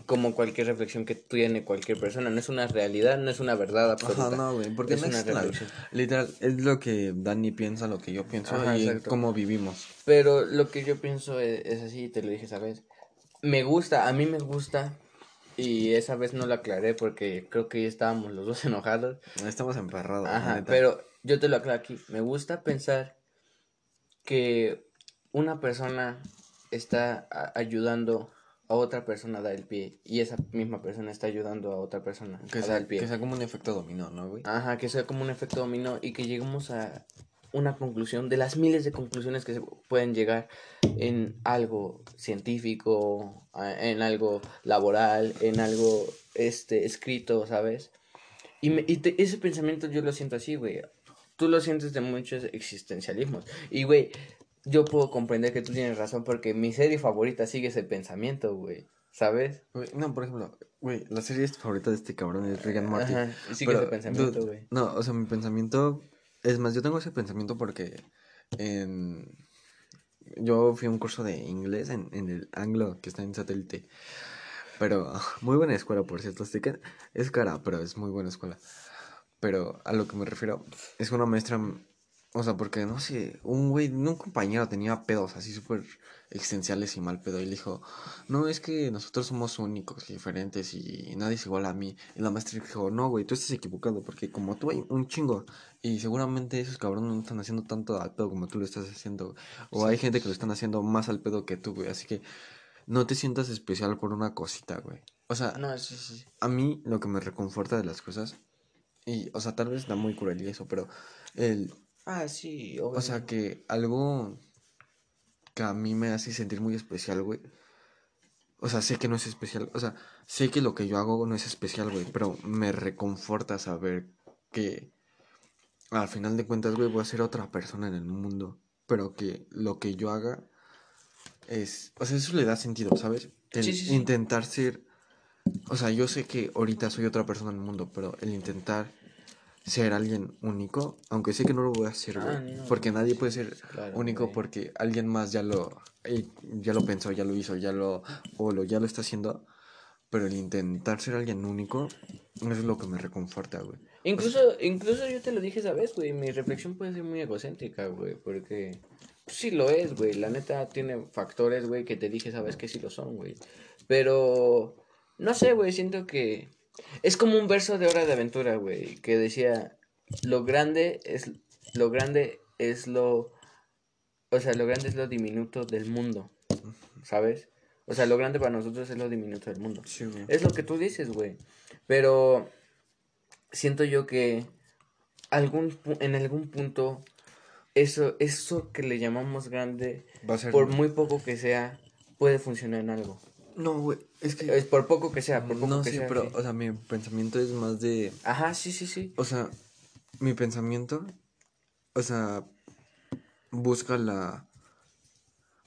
Como cualquier reflexión que tiene cualquier persona. No es una realidad, no es una verdad absoluta. Ajá, no, güey, porque Es no una reflexión. Literal, es lo que Dani piensa, lo que yo pienso Ajá, y exacto. cómo vivimos. Pero lo que yo pienso es, es así, te lo dije esa vez. Me gusta, a mí me gusta. Y esa vez no lo aclaré porque creo que ya estábamos los dos [laughs] enojados. Estamos emperrados. Ajá, pero yo te lo aclaro aquí. Me gusta pensar que una persona está ayudando a otra persona a dar el pie y esa misma persona está ayudando a otra persona que a dar sea, el pie. que sea como un efecto dominó, ¿no, güey? Ajá, que sea como un efecto dominó y que lleguemos a una conclusión de las miles de conclusiones que se pueden llegar en algo científico, en algo laboral, en algo este escrito, ¿sabes? Y, me- y te- ese pensamiento yo lo siento así, güey. Tú lo sientes de muchos existencialismos. Y, güey, yo puedo comprender que tú tienes razón porque mi serie favorita sigue ese pensamiento, güey. ¿Sabes? Güey, No, por ejemplo, güey, la serie favorita de este cabrón es Rick and Morty. Ajá, sigue Pero, ese pensamiento, güey. No, o sea, mi pensamiento. Es más, yo tengo ese pensamiento porque en. Yo fui a un curso de inglés en, en el Anglo, que está en satélite. Pero, [laughs] muy buena escuela, por cierto. así que Es cara, pero es muy buena escuela. Pero a lo que me refiero es una maestra. O sea, porque no sé, un güey, un compañero tenía pedos así súper existenciales y mal pedo. Y le dijo: No, es que nosotros somos únicos y diferentes y nadie es igual a mí. Y la maestra dijo: No, güey, tú estás equivocado porque como tú hay un chingo. Y seguramente esos cabrones no están haciendo tanto al pedo como tú lo estás haciendo. O hay gente que lo están haciendo más al pedo que tú, güey. Así que no te sientas especial por una cosita, güey. O sea, No, sí, sí. sí. a mí lo que me reconforta de las cosas, y, o sea, tal vez da muy cruel y eso, pero el, Ah, sí, o sea, que algo que a mí me hace sentir muy especial, güey. O sea, sé que no es especial, o sea, sé que lo que yo hago no es especial, güey, pero me reconforta saber que al final de cuentas, güey, voy a ser otra persona en el mundo, pero que lo que yo haga es, o sea, eso le da sentido, ¿sabes? El Sí, sí, sí. intentar ser, o sea, yo sé que ahorita soy otra persona en el mundo, pero el intentar ser alguien único, aunque sé que no lo voy a hacer, güey, Ah, no, porque nadie puede ser Claro, único güey. porque alguien más ya lo ya lo pensó, ya lo hizo, ya lo o lo ya lo está haciendo, pero el intentar ser alguien único eso es lo que me reconforta, güey. Incluso, incluso yo te lo dije esa vez, güey. Mi reflexión puede ser muy egocéntrica, güey. Porque pues, sí lo es, güey. La neta tiene factores, güey, que te dije, sabes que sí lo son, güey. Pero, no sé, güey. Siento que es como un verso de Hora de Aventura, güey. Que decía, lo grande es, lo grande es lo, o sea, lo grande es lo diminuto del mundo, ¿sabes? O sea, lo grande para nosotros es lo diminuto del mundo. Sí. Es lo que tú dices, güey. Pero siento yo que algún en algún punto eso eso que le llamamos grande Va a ser por muy poco que sea puede funcionar en algo. No, güey, es que Es por poco que sea, por poco no que sí, sea. pero sí. o sea, mi pensamiento es más de Ajá, sí, sí, sí. o sea, mi pensamiento o sea, busca la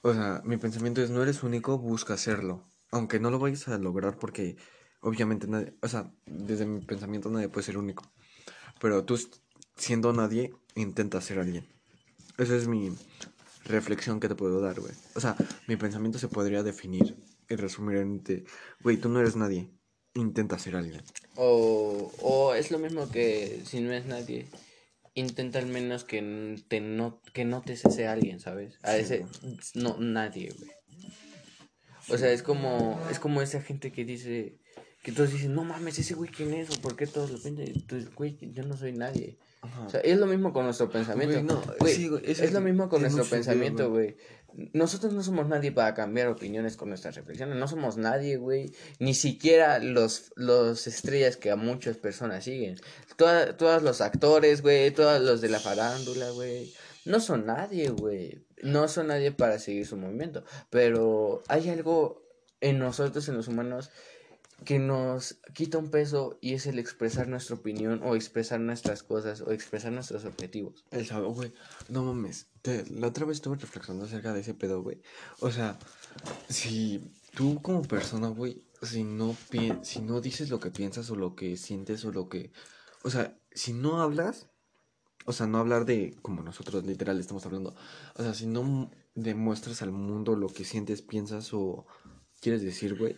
o sea, mi pensamiento es no eres único, busca hacerlo, aunque no lo vayas a lograr porque obviamente nadie, o sea, desde mi pensamiento nadie puede ser único. Pero tú siendo nadie intenta ser alguien. Esa es mi reflexión que te puedo dar, güey. O sea, mi pensamiento se podría definir y resumir en te, güey, tú no eres nadie, intenta ser alguien. O, o es lo mismo que si no es nadie, intenta al menos que te no, que notes ese alguien, ¿sabes? A Sí, ese no nadie, güey. O sea, es como es como esa gente que dice que todos dicen, no mames, ese güey quién es o por qué todos lo piensan. Güey, yo no soy nadie. Ajá. O sea, es lo mismo con nuestro pensamiento. Güey, no, Güey, sí, güey, eso es lo mismo con nuestro pensamiento, güey. Nosotros no somos nadie para cambiar opiniones con nuestras reflexiones. No somos nadie, güey. Ni siquiera los, los estrellas que a muchas personas siguen. Todos los actores, güey. Todos los de la farándula, güey. No son nadie, güey. No son nadie para seguir su movimiento. Pero hay algo en nosotros, en los humanos, que nos quita un peso y es el expresar nuestra opinión o expresar nuestras cosas o expresar nuestros objetivos. El saber, güey, no mames. la otra vez estuve reflexionando acerca de ese pedo, güey. O sea, si tú como persona, güey, si no pi- si no dices lo que piensas o lo que sientes o lo que, o sea, si no hablas, o sea, no hablar de como nosotros literal estamos hablando, o sea, si no demuestras al mundo lo que sientes, piensas o quieres decir, güey,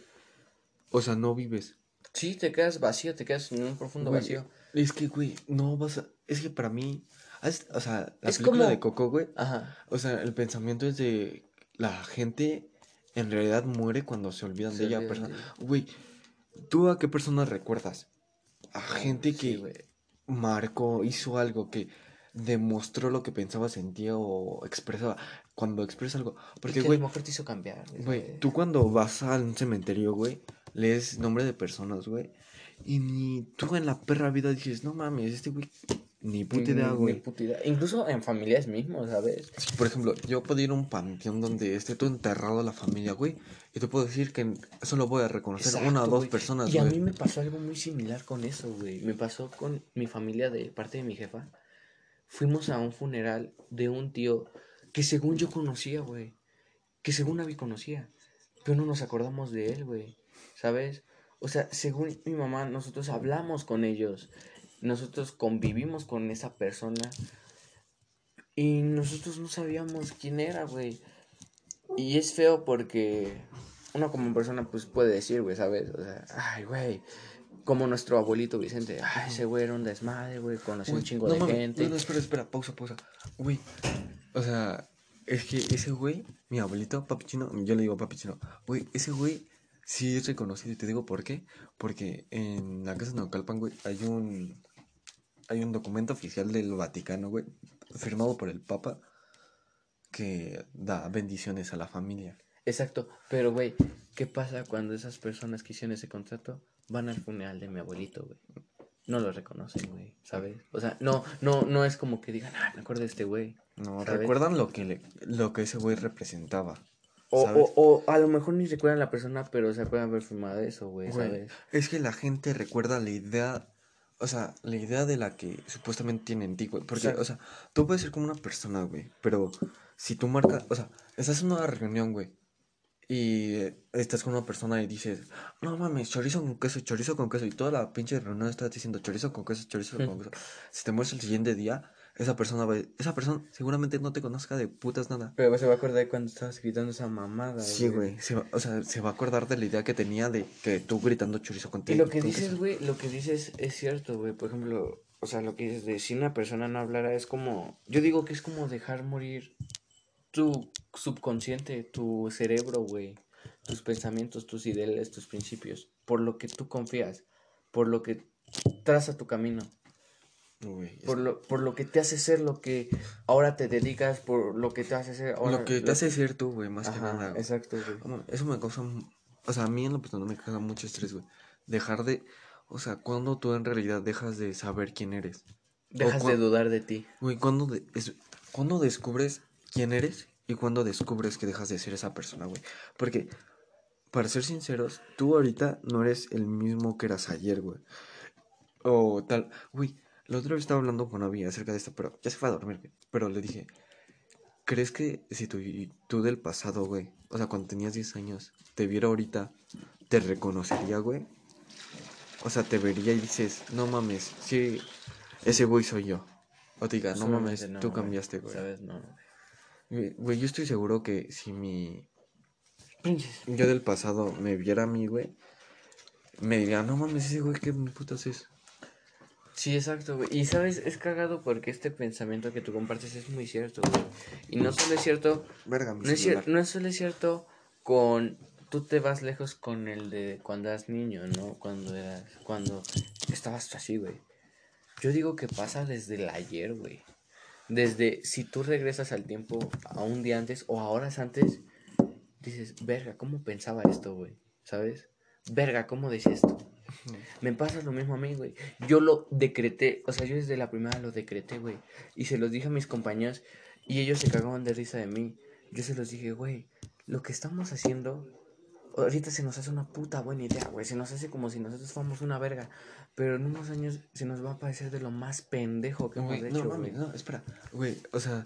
o sea, no vives. Sí, te quedas vacío, te quedas en un profundo Güey, vacío. Es que, güey, no vas a, es que para mí, haz- o sea, la Es película como- de Coco, güey, Ajá. o sea, el pensamiento es de la gente en realidad muere cuando se olvidan Se de ella. olvidan persona- de Güey, ¿tú a qué personas recuerdas? A gente Sí, que güey. marcó, hizo algo, que demostró lo que pensaba, sentía o expresaba. Cuando expresa algo. Y Porque, que a lo güey, mejor te hizo cambiar. güey, tú cuando vas al cementerio, güey, lees nombre de personas, güey. Y ni tú en la perra vida dices, no mames, este güey, ni puta idea, Ni- ni güey. puta idea. Incluso en familias mismos, ¿sabes? Sí, por ejemplo, yo puedo ir a un panteón donde esté todo enterrado la familia, güey. Y te puedo decir que solo voy a reconocer una o Exacto, dos güey. personas, Y a mí güey. me pasó algo muy similar con eso, güey. Me pasó con mi familia de parte de mi jefa. Fuimos a un funeral de un tío que según yo conocía, güey. Que según Abby conocía. Pero no nos acordamos de él, güey. ¿Sabes? O sea, según mi mamá, nosotros hablamos con ellos. Nosotros convivimos con esa persona. Y nosotros no sabíamos quién era, güey. Y es feo porque uno como persona pues puede decir, güey, ¿sabes? O sea, ay, güey. Como nuestro abuelito Vicente, ay, ese güey era un desmadre, güey, conocí un chingo no de gente. No, no, espera, espera, pausa, pausa. Güey, o sea, es que ese güey, mi abuelito, papi chino, yo le digo papi chino, güey, ese güey sí es reconocido y te digo por qué. Porque en la casa de Naucalpan, güey, hay un, hay un documento oficial del Vaticano, güey, firmado por el Papa que da bendiciones a la familia. Exacto, pero güey, ¿qué pasa cuando esas personas que hicieron ese contrato van al funeral de mi abuelito, güey? No lo reconocen, güey, ¿sabes? O sea, no, no, no es como que digan, ah, me acuerdo de este güey. No, ¿Sabes? recuerdan lo que, le- lo que ese güey representaba. O, ¿sabes? o, o a lo mejor ni recuerdan la persona, pero se acuerdan haber firmado eso, güey, ¿sabes? Es que la gente recuerda la idea, o sea, la idea de la que supuestamente tiene en ti, güey. Porque, Exacto. o sea, tú puedes ser como una persona, güey, pero si tú marcas, o sea, estás en una reunión, güey, y estás con una persona y dices, no mames, chorizo con queso, chorizo con queso, y toda la pinche reunión está diciendo chorizo con queso, chorizo con queso. Si te mueres el siguiente día, esa persona va, esa persona seguramente no te conozca de putas nada. Pero se va a acordar cuando estabas gritando esa mamada, Sí, güey, se va- o sea, se va a acordar de la idea que tenía de que tú gritando chorizo con Y lo que dices, güey, lo que dices es cierto, güey. Por ejemplo, o sea, lo que dices de si una persona no hablara es como, yo digo que es como dejar morir tu subconsciente, tu cerebro, güey. Tus pensamientos, tus ideales, tus principios. Por lo que tú confías. Por lo que traza tu camino. Por lo, por lo que te hace ser lo que ahora te dedicas. Por lo que te hace ser ahora. lo que te hace ser tú, güey, más que nada. güey. exacto, güey. Eso me causa, o sea, a mí en lo personal me causa mucho estrés, güey. Dejar de, o sea, cuando tú en realidad dejas de saber quién eres. Dejas de dudar de ti. Güey, cuando, de- es, cuando descubres quién eres y cuando descubres que dejas de ser esa persona, güey. Porque, para ser sinceros, tú ahorita no eres el mismo que eras ayer, güey. O tal, güey, la otra vez estaba hablando con Avi acerca de esto, pero ya se fue a dormir. Pero le dije, ¿crees que si tú, tú del pasado, güey, o sea, cuando tenías 10 años, te viera ahorita, te reconocería, güey? O sea, te vería y dices, no mames, sí, ese güey soy yo. O te diga, no mames, no, tú güey, cambiaste, güey. ¿Sabes? No. Güey, yo estoy seguro que si mi yo del pasado me viera a mí, güey, me diría, no mames, ese güey, ¿qué putas es? Sí, exacto, güey. Y sabes, es cagado porque este pensamiento que tú compartes es muy cierto, güey. Y no solo es cierto, Verga, mi no es, cier- no solo es cierto con tú te vas lejos con el de cuando eras niño, ¿no? Cuando eras, cuando estabas así, güey. Yo digo que pasa desde el ayer, güey. Desde si tú regresas al tiempo a un día antes o a horas antes, dices, verga, ¿cómo pensaba esto, güey? ¿Sabes? Verga, ¿cómo decía esto? Me pasa lo mismo a mí, güey. Yo lo decreté, o sea, yo desde la primera lo decreté, güey. Y se los dije a mis compañeros y ellos se cagaban de risa de mí. Yo se los dije, güey, lo que estamos haciendo, ahorita se nos hace una puta buena idea, güey. Se nos hace como si nosotros fuéramos una verga. Pero en unos años se nos va a parecer de lo más pendejo que hemos hecho, no güey. mames, no, espera. Güey, o sea,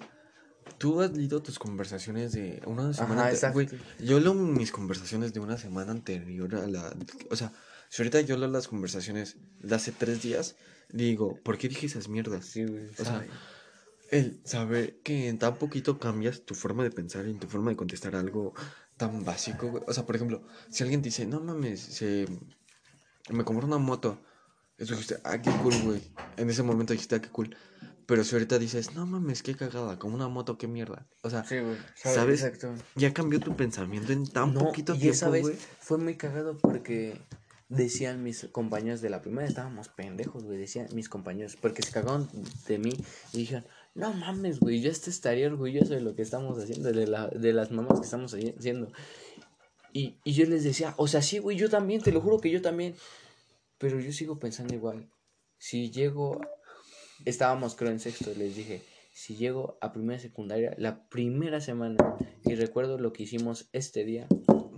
tú has leído tus conversaciones de una semana Ajá, ante- exacto. Güey, yo leo mis conversaciones de una semana anterior a la. O sea, si ahorita yo leo las conversaciones de hace tres días, digo, ¿por qué dije esas mierdas? Sí, güey. O sea, el saber que en tan poquito cambias tu forma de pensar y tu forma de contestar algo tan básico, güey. O sea, por ejemplo, si alguien te dice, no mames, se... me compré una moto, tú dijiste, ah, qué cool, güey. En ese momento dijiste, ah, qué cool. Pero si ahorita dices, no mames, qué cagada, como una moto, qué mierda. O sea, Sí, güey. ¿sabes? Exacto. ya cambió tu pensamiento en tan No, poquito y tiempo, esa vez güey. fue muy cagado porque decían mis compañeros de la primera, estábamos pendejos, güey, decían mis compañeros, porque se cagaron de mí y dijeron, no mames, güey, yo este estaría orgulloso de lo que estamos haciendo, de, la, de las mamás que estamos haci- haciendo. Y, y yo les decía, o sea, sí, güey, yo también, te lo juro que yo también. Pero yo sigo pensando igual. Si llego, estábamos creo en sexto, les dije, si llego a primera secundaria, la primera semana, y recuerdo lo que hicimos este día,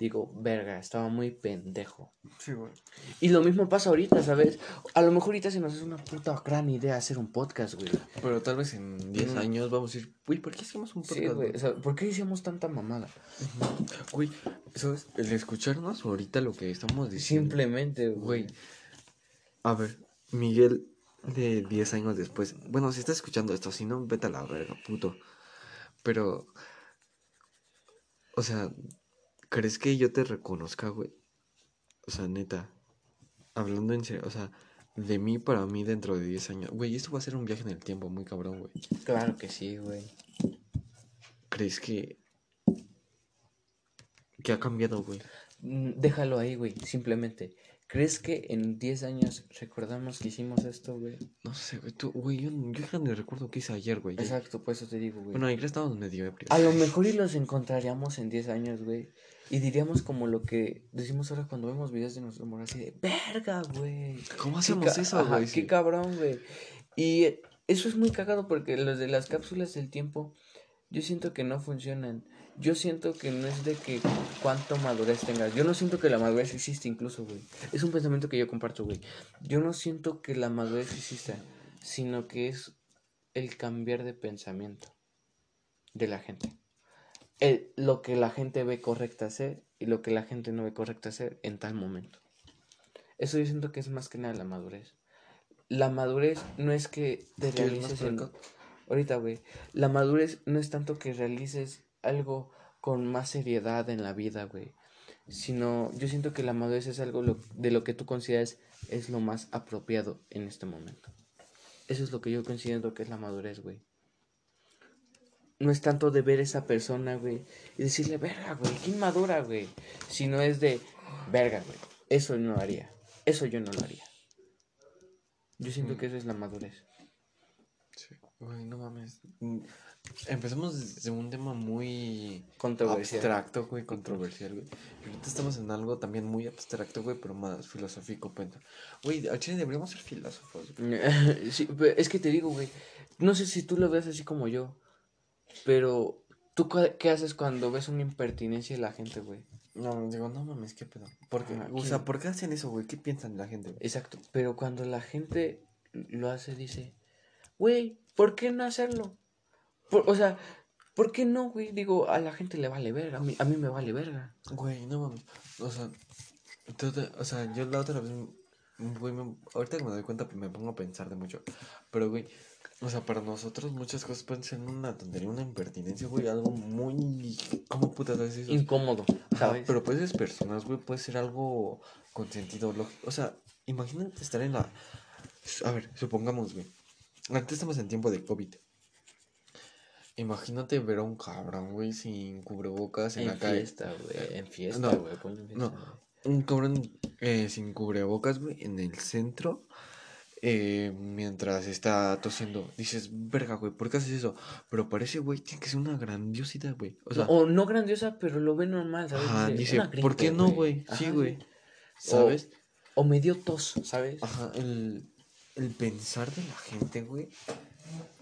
digo, verga, estaba muy pendejo. Sí, güey. Y lo mismo pasa ahorita, ¿sabes? A lo mejor ahorita se nos hace una puta gran idea hacer un podcast, güey. Pero tal vez en 10 Mm. años vamos a decir, güey, ¿por qué hacemos un Sí, podcast? güey. O sea, ¿por qué hicimos tanta mamada? Güey, ¿sabes? El escucharnos ahorita lo que estamos diciendo. Simplemente, Güey, güey. a ver, Miguel de 10 años después. Bueno, si estás escuchando esto, si no, vete a la verga, puto. Pero, o sea, ¿crees que yo te reconozca, güey? O sea, neta, hablando en serio, o sea, de mí para mí dentro de 10 años. Güey, esto va a ser un viaje en el tiempo muy cabrón, güey. Claro que sí, güey. ¿Crees que... que ha cambiado, güey? Mm, Déjalo ahí, güey, simplemente. ¿Crees que en 10 años recordamos que hicimos esto, güey? No sé, güey, tú, güey, yo, yo ya ni recuerdo qué hice ayer, güey. Exacto, por eso te digo, güey. Bueno, ayer estábamos medio ebrios. A lo mejor y los encontraríamos en 10 años, güey. Y diríamos como lo que decimos ahora cuando vemos videos de nuestro amor, así de, verga, güey. ¿Cómo hacemos ca- eso, ajá, güey? Qué Sí. cabrón, güey. Y eso es muy cagado porque los de las cápsulas del tiempo, yo siento que no funcionan. Yo siento que no es de que cuánto madurez tengas. Yo no siento que la madurez existe incluso, güey. Es un pensamiento que yo comparto, güey. Yo no siento que la madurez exista, sino que es el cambiar de pensamiento de la gente. El- lo que la gente ve correcto hacer y lo que la gente no ve correcto hacer en tal momento. Eso yo siento que es más que nada la madurez. La madurez no es que te ¿Quieres más realices en... Ahorita, güey. La madurez no es tanto que realices algo con más seriedad en la vida, güey. Sino, yo siento que la madurez es algo lo- de lo que tú consideras es lo más apropiado en este momento. Eso es lo que yo considero que es la madurez, güey. No es tanto de ver a esa persona, güey, y decirle, verga, güey, qué inmadura, güey. Sino es de, verga, güey, eso no haría. Eso yo no lo haría. Yo siento que eso es la madurez. Sí, Güey, no mames. Mm, Empezamos desde un tema muy Controversial. abstracto, güey, controversial, güey. Y ahorita estamos en algo también muy abstracto, güey, pero más filosófico, pues. Güey, al chile deberíamos ser filósofos, güey. [laughs] sí, es que te digo, güey. No sé si tú lo ves así como yo. Pero, ¿tú qué haces cuando ves una impertinencia de la gente, güey? No, digo, no mames, qué pedo. ¿Por qué? Ajá, O sea, ¿por qué hacen eso, güey? ¿Qué piensan la gente, güey? Exacto. Pero cuando la gente lo hace, dice, güey, ¿por qué no hacerlo? Por- o sea, ¿por qué no, güey? Digo, a la gente le vale verga. A mí, a mí me vale verga. Güey, no mames. O sea, tú te- o sea, yo la otra vez, güey, me- ahorita que me doy cuenta, me pongo a pensar de mucho. Pero, güey, o sea, para nosotros muchas cosas pueden ser una tontería, una impertinencia, güey, algo muy... ¿Cómo putas haces eso? Incómodo, Ajá, ¿sabes? pero pues esas personas, güey, puede ser algo con sentido lógico. O sea, imagínate estar en la... A ver, supongamos, güey. Antes estamos en tiempo de COVID. Imagínate ver a un cabrón, güey, sin cubrebocas en, En la calle. fiesta, güey. En fiesta, No, güey. ponlo en fiesta, No, un cabrón eh, sin cubrebocas, güey, en el centro. eh, mientras está tosiendo, dices, verga, güey, ¿por qué haces eso? Pero parece, güey, tiene que ser una grandiosidad, güey. O sea, o no grandiosa, pero lo ve normal, ¿sabes? ajá, dice, "Una ¿por qué no, güey? Sí, güey. O- ¿Sabes? O me dio tos, ¿sabes? Ajá, el, el pensar de la gente, güey,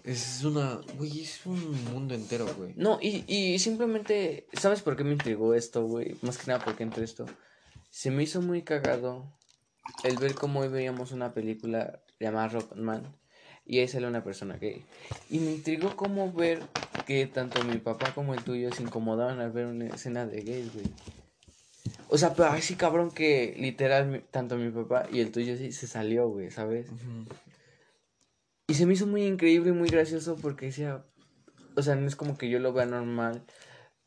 es una, güey, es un mundo entero, güey. No, y, y simplemente, ¿sabes por qué me intrigó esto, güey? Más que nada porque entre esto. Se me hizo muy cagado el ver cómo hoy veíamos una película llamada Rocketman y ahí sale una persona gay. Y me intrigó cómo ver que tanto mi papá como el tuyo se incomodaban al ver una escena de gays, güey. O sea, pero así cabrón que literal tanto mi papá y el tuyo sí se salió, güey, ¿sabes? Y se me hizo muy increíble y muy gracioso porque decía, o sea, no es como que yo lo vea normal,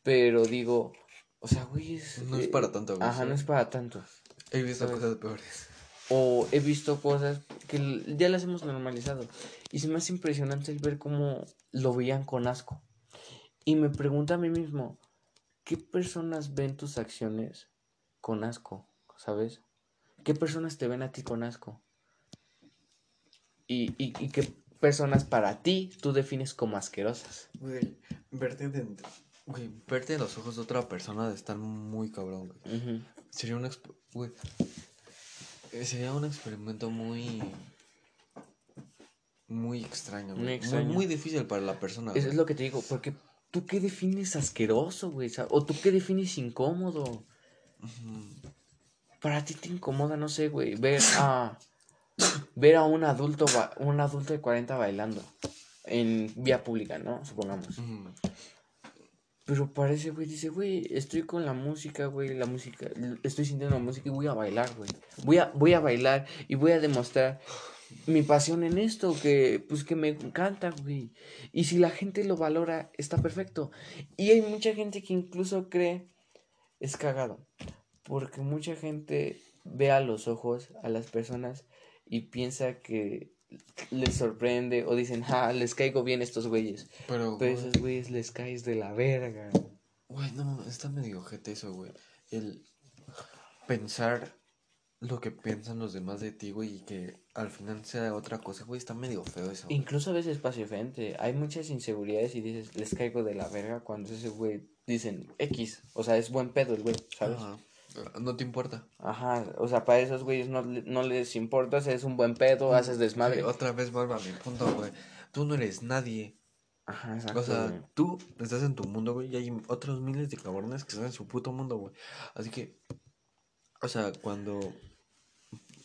pero digo, o sea, güey, es... No es eh, para tanto, güey, Ajá, no es para tanto. He visto ¿sabes? cosas peores. O he visto cosas que ya las hemos normalizado. Y se me hace impresionante el ver cómo lo veían con asco. Y me pregunto a mí mismo, ¿qué personas ven tus acciones con asco? ¿Sabes? ¿Qué personas te ven a ti con asco? Y, y, y qué personas para ti tú defines como asquerosas. Güey, verte dentro. Güey, verte en los ojos de otra persona de estar muy cabrón, güey. Sería un güey, sería un experimento muy muy extraño, Muy güey. extraño. muy difícil para la persona. Eso güey. es lo que te digo, porque tú qué defines asqueroso, güey, o tú qué defines incómodo. Para ti te incomoda, no sé, güey, ver a ver a un adulto un adulto de 40 bailando en vía pública, ¿no? Supongamos. Pero parece, güey, dice, güey, estoy con la música, güey, la música, estoy sintiendo la música y voy a bailar, güey. Voy a, voy a bailar y voy a demostrar mi pasión en esto, que, pues, que me encanta, güey. Y si la gente lo valora, está perfecto. Y hay mucha gente que incluso cree, es cagado, porque mucha gente ve a los ojos a las personas y piensa que les sorprende o dicen, ja, les caigo bien estos güeyes. Pero, Pero esos güeyes les caes de la verga. güey, no está medio ojete eso, güey. El pensar lo que piensan los demás de ti, güey, y que al final sea otra cosa, güey, está medio feo eso. güey. Incluso a veces pasa diferente. Hay muchas inseguridades y dices, les caigo de la verga cuando ese güey dicen X. O sea, es buen pedo el güey, ¿sabes? Ajá. No te importa. Ajá. O sea, para esos güeyes no, no les importa, si es un buen pedo, haces desmadre. Sí, otra vez vuelvo a mi punto, güey. Tú no eres nadie. Ajá, exacto. O sea, güey. tú estás en tu mundo, güey, y hay otros miles de cabrones que están en su puto mundo, güey. Así que, o sea, cuando,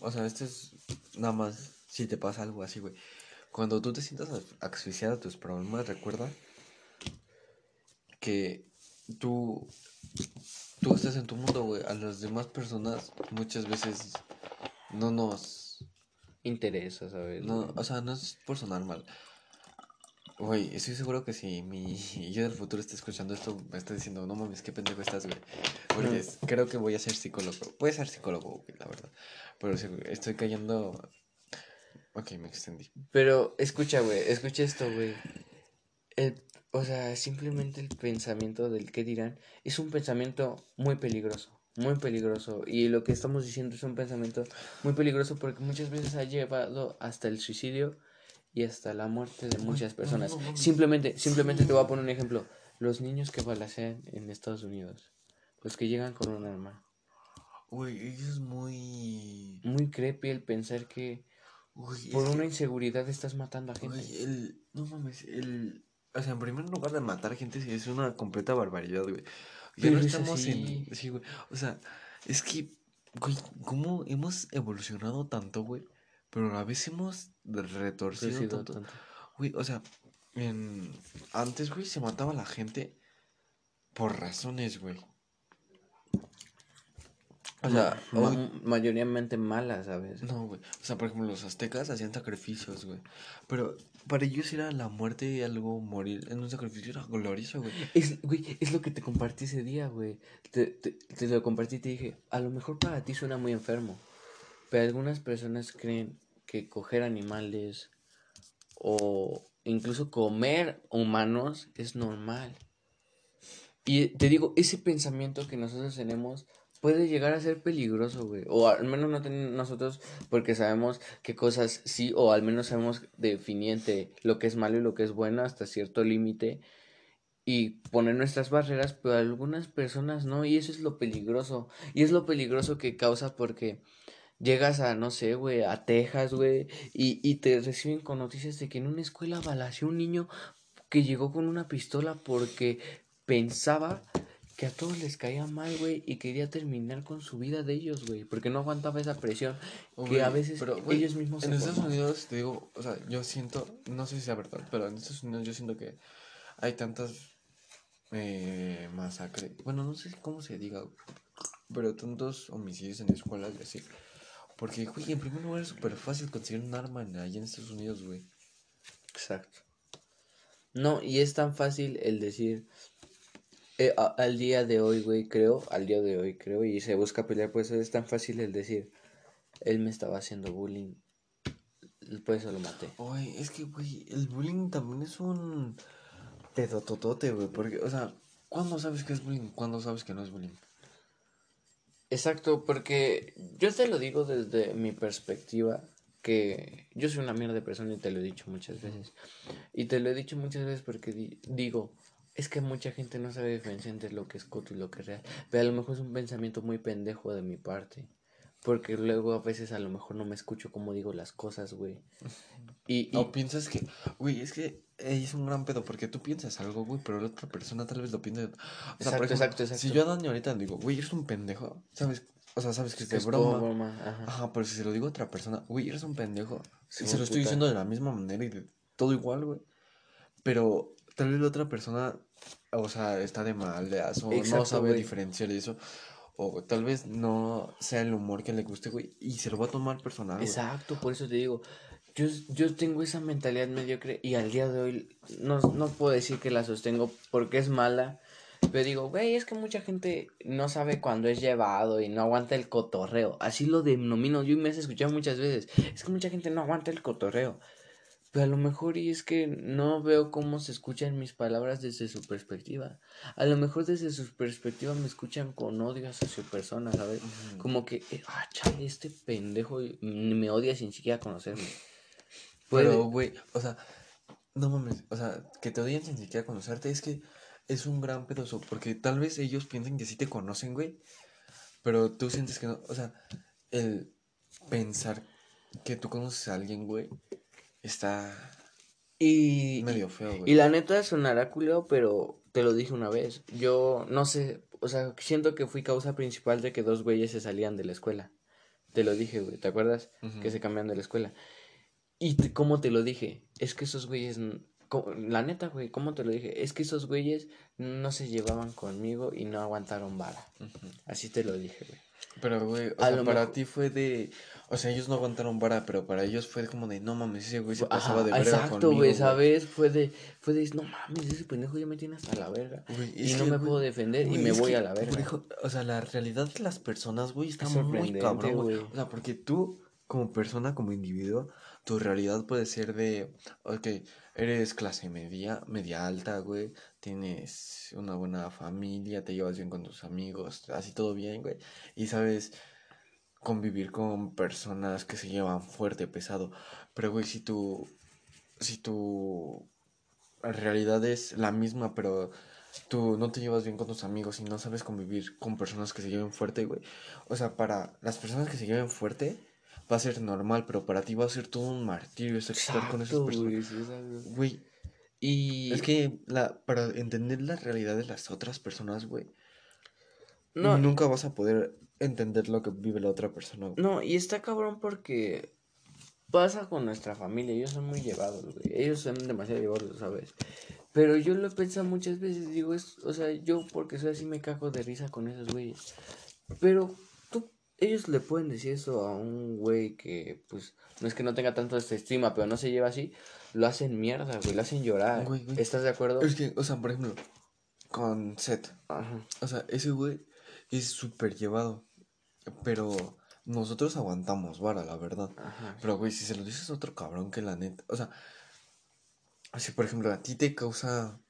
o sea, esto es nada más si te pasa algo así, güey. Cuando tú te sientas as- asfixiado a tus problemas, recuerda que tú, tú estás en tu mundo, güey. A las demás personas muchas veces no nos Interesa, ¿sabes? no, o sea, no es por sonar mal. Güey, estoy seguro que si mi [laughs] yo del futuro está escuchando esto, me está diciendo, no mames, qué pendejo estás, güey. Porque creo que voy a ser psicólogo. A ser psicólogo, güey, la verdad. Pero güey, estoy cayendo. Ok, me extendí. Pero escucha, güey, escucha esto, güey. El, o sea, simplemente el pensamiento del qué dirán es un pensamiento muy peligroso, muy peligroso. Y lo que estamos diciendo es un pensamiento muy peligroso porque muchas veces ha llevado hasta el suicidio y hasta la muerte de muchas no, personas. no. Simplemente, simplemente te voy a poner un ejemplo. Los niños que balacean en Estados Unidos, los que llegan con un arma. Güey, eso es muy. Muy creepy el pensar que por que- una inseguridad estás matando a gente. El. No mames, el. O sea, en primer lugar de matar gente sí es una completa barbaridad, güey. Ya Pero no es estamos así. en. Sí, güey. O sea, es que. Güey, ¿cómo hemos evolucionado tanto, güey? Pero a la vez hemos retorcido Retorcido tanto. tanto. Güey, o sea, en... antes, güey, se mataba a la gente por razones, güey. O sea, Ma- mayoritariamente malas, ¿sabes? no, güey. O sea, por ejemplo, los aztecas hacían sacrificios, güey. Pero para ellos era la muerte algo morir en un sacrificio era glorioso, güey. Es, güey, es lo que te compartí ese día, güey. Te, te, te lo compartí y te dije, a lo mejor para ti suena muy enfermo, pero algunas personas creen que coger animales o, incluso comer humanos es normal. Y te digo, ese pensamiento que nosotros tenemos puede llegar a ser peligroso, güey. O al menos no tenemos nosotros porque sabemos qué cosas sí, o al menos sabemos definir lo que es malo y lo que es bueno hasta cierto límite y poner nuestras barreras, pero algunas personas no, y eso es lo peligroso. Y es lo peligroso que causa porque llegas a, no sé, güey, a Texas, güey, y, y te reciben con noticias de que en una escuela balació un niño que llegó con una pistola porque pensaba que a todos les caía mal, güey, y quería terminar con su vida de ellos, güey, porque no aguantaba esa presión que a veces ellos mismos En Estados Unidos, te digo, o sea, yo siento, no sé si sea verdad, pero en Estados Unidos yo siento que hay tantas eh, masacres, bueno, no sé cómo se diga, pero tantos homicidios en escuelas y así. Porque, güey, en primer lugar es súper fácil conseguir un arma en, allá en Estados Unidos, güey. Exacto. No, y es tan fácil el decir, eh, al día de hoy, güey, creo, al día de hoy, creo, y se busca pelear, pues es tan fácil el decir, él me estaba haciendo bullying, pues eso lo maté. Güey, es que, güey, el bullying también es un pedototote, güey. Porque, o sea, ¿cuándo sabes que es bullying? ¿Cuándo sabes que no es bullying? Exacto, porque yo te lo digo desde mi perspectiva, que yo soy una mierda de persona y te lo he dicho muchas veces. Y te lo he dicho muchas veces porque digo, es que mucha gente no sabe diferenciar entre lo que es coto y lo que es real. Pero a lo mejor es un pensamiento muy pendejo de mi parte. Porque luego a veces a lo mejor no me escucho como digo las cosas, güey. Y, O piensas que, güey, es que es un gran pedo porque tú piensas algo, güey, pero la otra persona tal vez lo piensa. O sea, exacto, exacto, exacto. Si yo a Dani ahorita le digo, güey, eres un pendejo, ¿sabes? O sea, sabes que es de broma. Ajá. pero si se lo digo a otra persona, güey, eres un pendejo. se lo estoy diciendo de la misma manera y de todo igual, güey. Pero tal vez la otra persona, o sea, está de mal, de aso, no sabe diferenciar eso o tal vez no sea el humor que le guste, güey, y se lo va a tomar personal. Exacto, por eso te digo, yo, yo tengo esa mentalidad mediocre y al día de hoy no, no puedo decir que la sostengo porque es mala, pero digo, güey, es que mucha gente no sabe cuándo es llevado y no aguanta el cotorreo. Así lo denomino, yo me he escuchado muchas veces, es que mucha gente no aguanta el cotorreo. Pero a lo mejor y es que no veo cómo se escuchan mis palabras desde su perspectiva. A lo mejor desde su perspectiva me escuchan con odio hacia su persona, ¿sabes? Como que, eh, ah, chale, este pendejo me odia sin siquiera conocerme. [laughs] Pero, güey, o sea, no mames, o sea, que te odien sin siquiera conocerte es que es un gran pedazo, porque tal vez ellos piensen que sí te conocen, güey, pero tú sientes que no, o sea, el pensar que tú conoces a alguien, güey, está y, medio feo, güey. Y la neta es un oráculo, pero te lo dije una vez. Yo no sé, o sea, siento que fui causa principal de que dos güeyes se salían de la escuela. Te lo dije, güey, ¿te acuerdas? Que se cambian de la escuela. Y te, como te lo dije, es que esos güeyes, la neta, güey, ¿cómo te lo dije? Es que esos güeyes no se llevaban conmigo y no aguantaron vara. Así te lo dije, güey. Pero, güey, o sea, para ti fue de. O sea, ellos no aguantaron vara, pero para ellos fue como de, no mames, ese güey se pasaba de verga Exacto, güey, ¿sabes? Fue de, fue de, no mames, ese pendejo ya me tiene hasta la verga. y no me puedo defender y me voy a la verga. o sea, la realidad de las personas, güey, está muy cabrón, güey. O sea, porque tú, como persona, como individuo, tu realidad puede ser de, ok, eres clase media, media alta, güey, tienes una buena familia, te llevas bien con tus amigos, así todo bien, güey, y sabes convivir con personas que se llevan fuerte, pesado, pero, güey, si tu, si tu realidad es la misma, pero tú no te llevas bien con tus amigos y no sabes convivir con personas que se lleven fuerte, güey, o sea, para las personas que se lleven fuerte, va a ser normal, pero para ti va a ser todo un martirio estar con esas personas. Güey. Y. Es que la, para entender la realidad de las otras personas, güey. No. Nunca vas a poder entender lo que vive la otra persona. No, y está cabrón porque pasa con nuestra familia. Ellos son muy llevados, güey. Ellos son demasiado llevados, ¿sabes? Pero yo lo he pensado muchas veces. Digo, es, o sea, yo porque soy así me cago de risa con esos güeyes. Pero ellos le pueden decir eso a un güey que, pues, no es que no tenga tanto estima, pero no se lleva así, lo hacen mierda, güey, lo hacen llorar. ¿Estás de acuerdo? Es que, o sea, por ejemplo, con Seth, Ajá. o sea, ese güey es súper llevado, pero nosotros aguantamos vara, la verdad. Ajá. Pero, güey, si se lo dices a otro cabrón que la neta, o sea, Así, por ejemplo, a ti te causa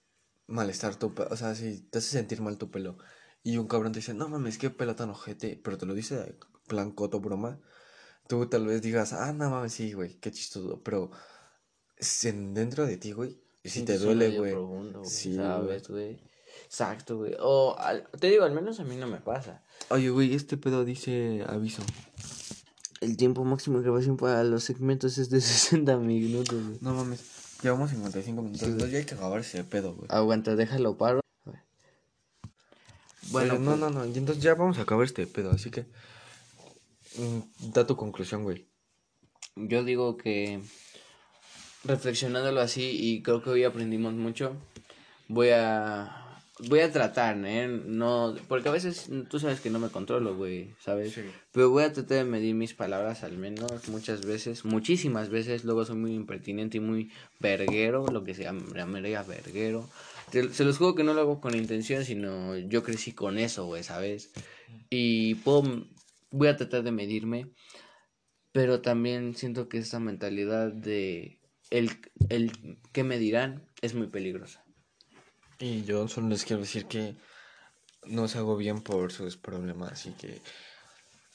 malestar tu pelo, o sea, si te hace sentir mal tu pelo y un cabrón te dice, no mames, qué pelo tan ojete, pero te lo dice de plan coto broma, tú tal vez digas, ah, no mames, sí, güey, qué chistoso, pero si en- dentro de ti, güey, si Sí, te duele, güey. profundo, güey, Sí, ¿sabes, güey? Exacto, güey. O, al- te digo, al menos a mí no me pasa. Oye, güey, este pedo dice aviso. El tiempo máximo de grabación para los segmentos es de [laughs] 60 minutos, güey. No mames, llevamos 55 minutos, Sí, ya hay que acabar ese pedo, güey. Aguanta, déjalo paro. Bueno, no, pues, no, no, y entonces ya vamos a acabar este pedo, así que... mm, da tu conclusión, güey. Yo digo que reflexionándolo así y creo que hoy aprendimos mucho, voy a voy a tratar, ¿eh? No, porque a veces tú sabes que no me controlo, güey, ¿sabes? Sí. Pero voy a tratar de medir mis palabras al menos muchas veces, muchísimas veces, luego soy muy impertinente y muy verguero, lo que se llamaría verguero. Te- se los juro que no lo hago con intención, sino yo crecí con eso, güey, ¿sabes? Y puedo, voy a tratar de medirme, pero también siento que esta mentalidad de el, el que me dirán es muy peligrosa. Y yo solo les quiero decir que no se hago bien por sus problemas y que...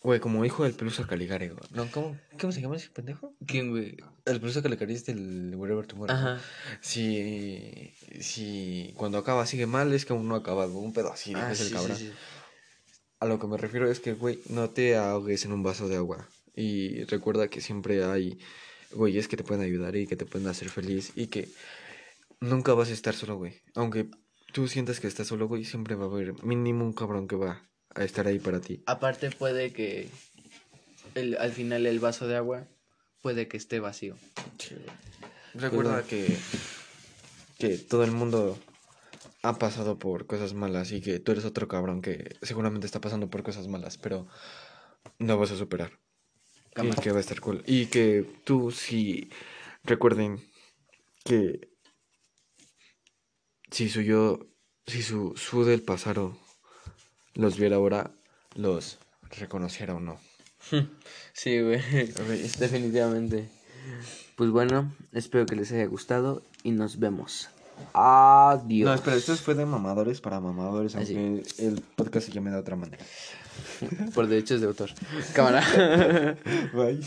Güey, como hijo del Pelusa Caligari, güey. No, ¿cómo, ¿cómo se llama ese pendejo? ¿Quién, güey? El Pelusa Caligari es del Wherever Tomorrow. Ajá. Si, si cuando acaba sigue mal, es que aún no ha acabado. Un pedo así, Ah, dices el cabrón. sí, sí. A lo que me refiero es que, güey, no te ahogues en un vaso de agua. Y recuerda que siempre hay güeyes que te pueden ayudar y que te pueden hacer feliz. Y que nunca vas a estar solo, güey. Aunque tú sientas que estás solo, güey, siempre va a haber mínimo un cabrón que va a estar ahí para ti. Aparte puede que el, al final el vaso de agua puede que esté vacío. Recuerda Pero- que, que todo el mundo ha pasado por cosas malas y que tú eres otro cabrón que seguramente está pasando por cosas malas, pero no vas a superar. Y que va a estar cool. Y que tú sí recuerden que si su yo, si su, su del pasado los viera ahora, los reconociera o no. [laughs] Sí, güey. [laughs] Definitivamente. Pues bueno, espero que les haya gustado y nos vemos. Adiós. No, espera, esto fue de mamadores para mamadores, Ah, sí. aunque el podcast se llame de otra manera. [laughs] Por derechos de autor. Cámara. Bye.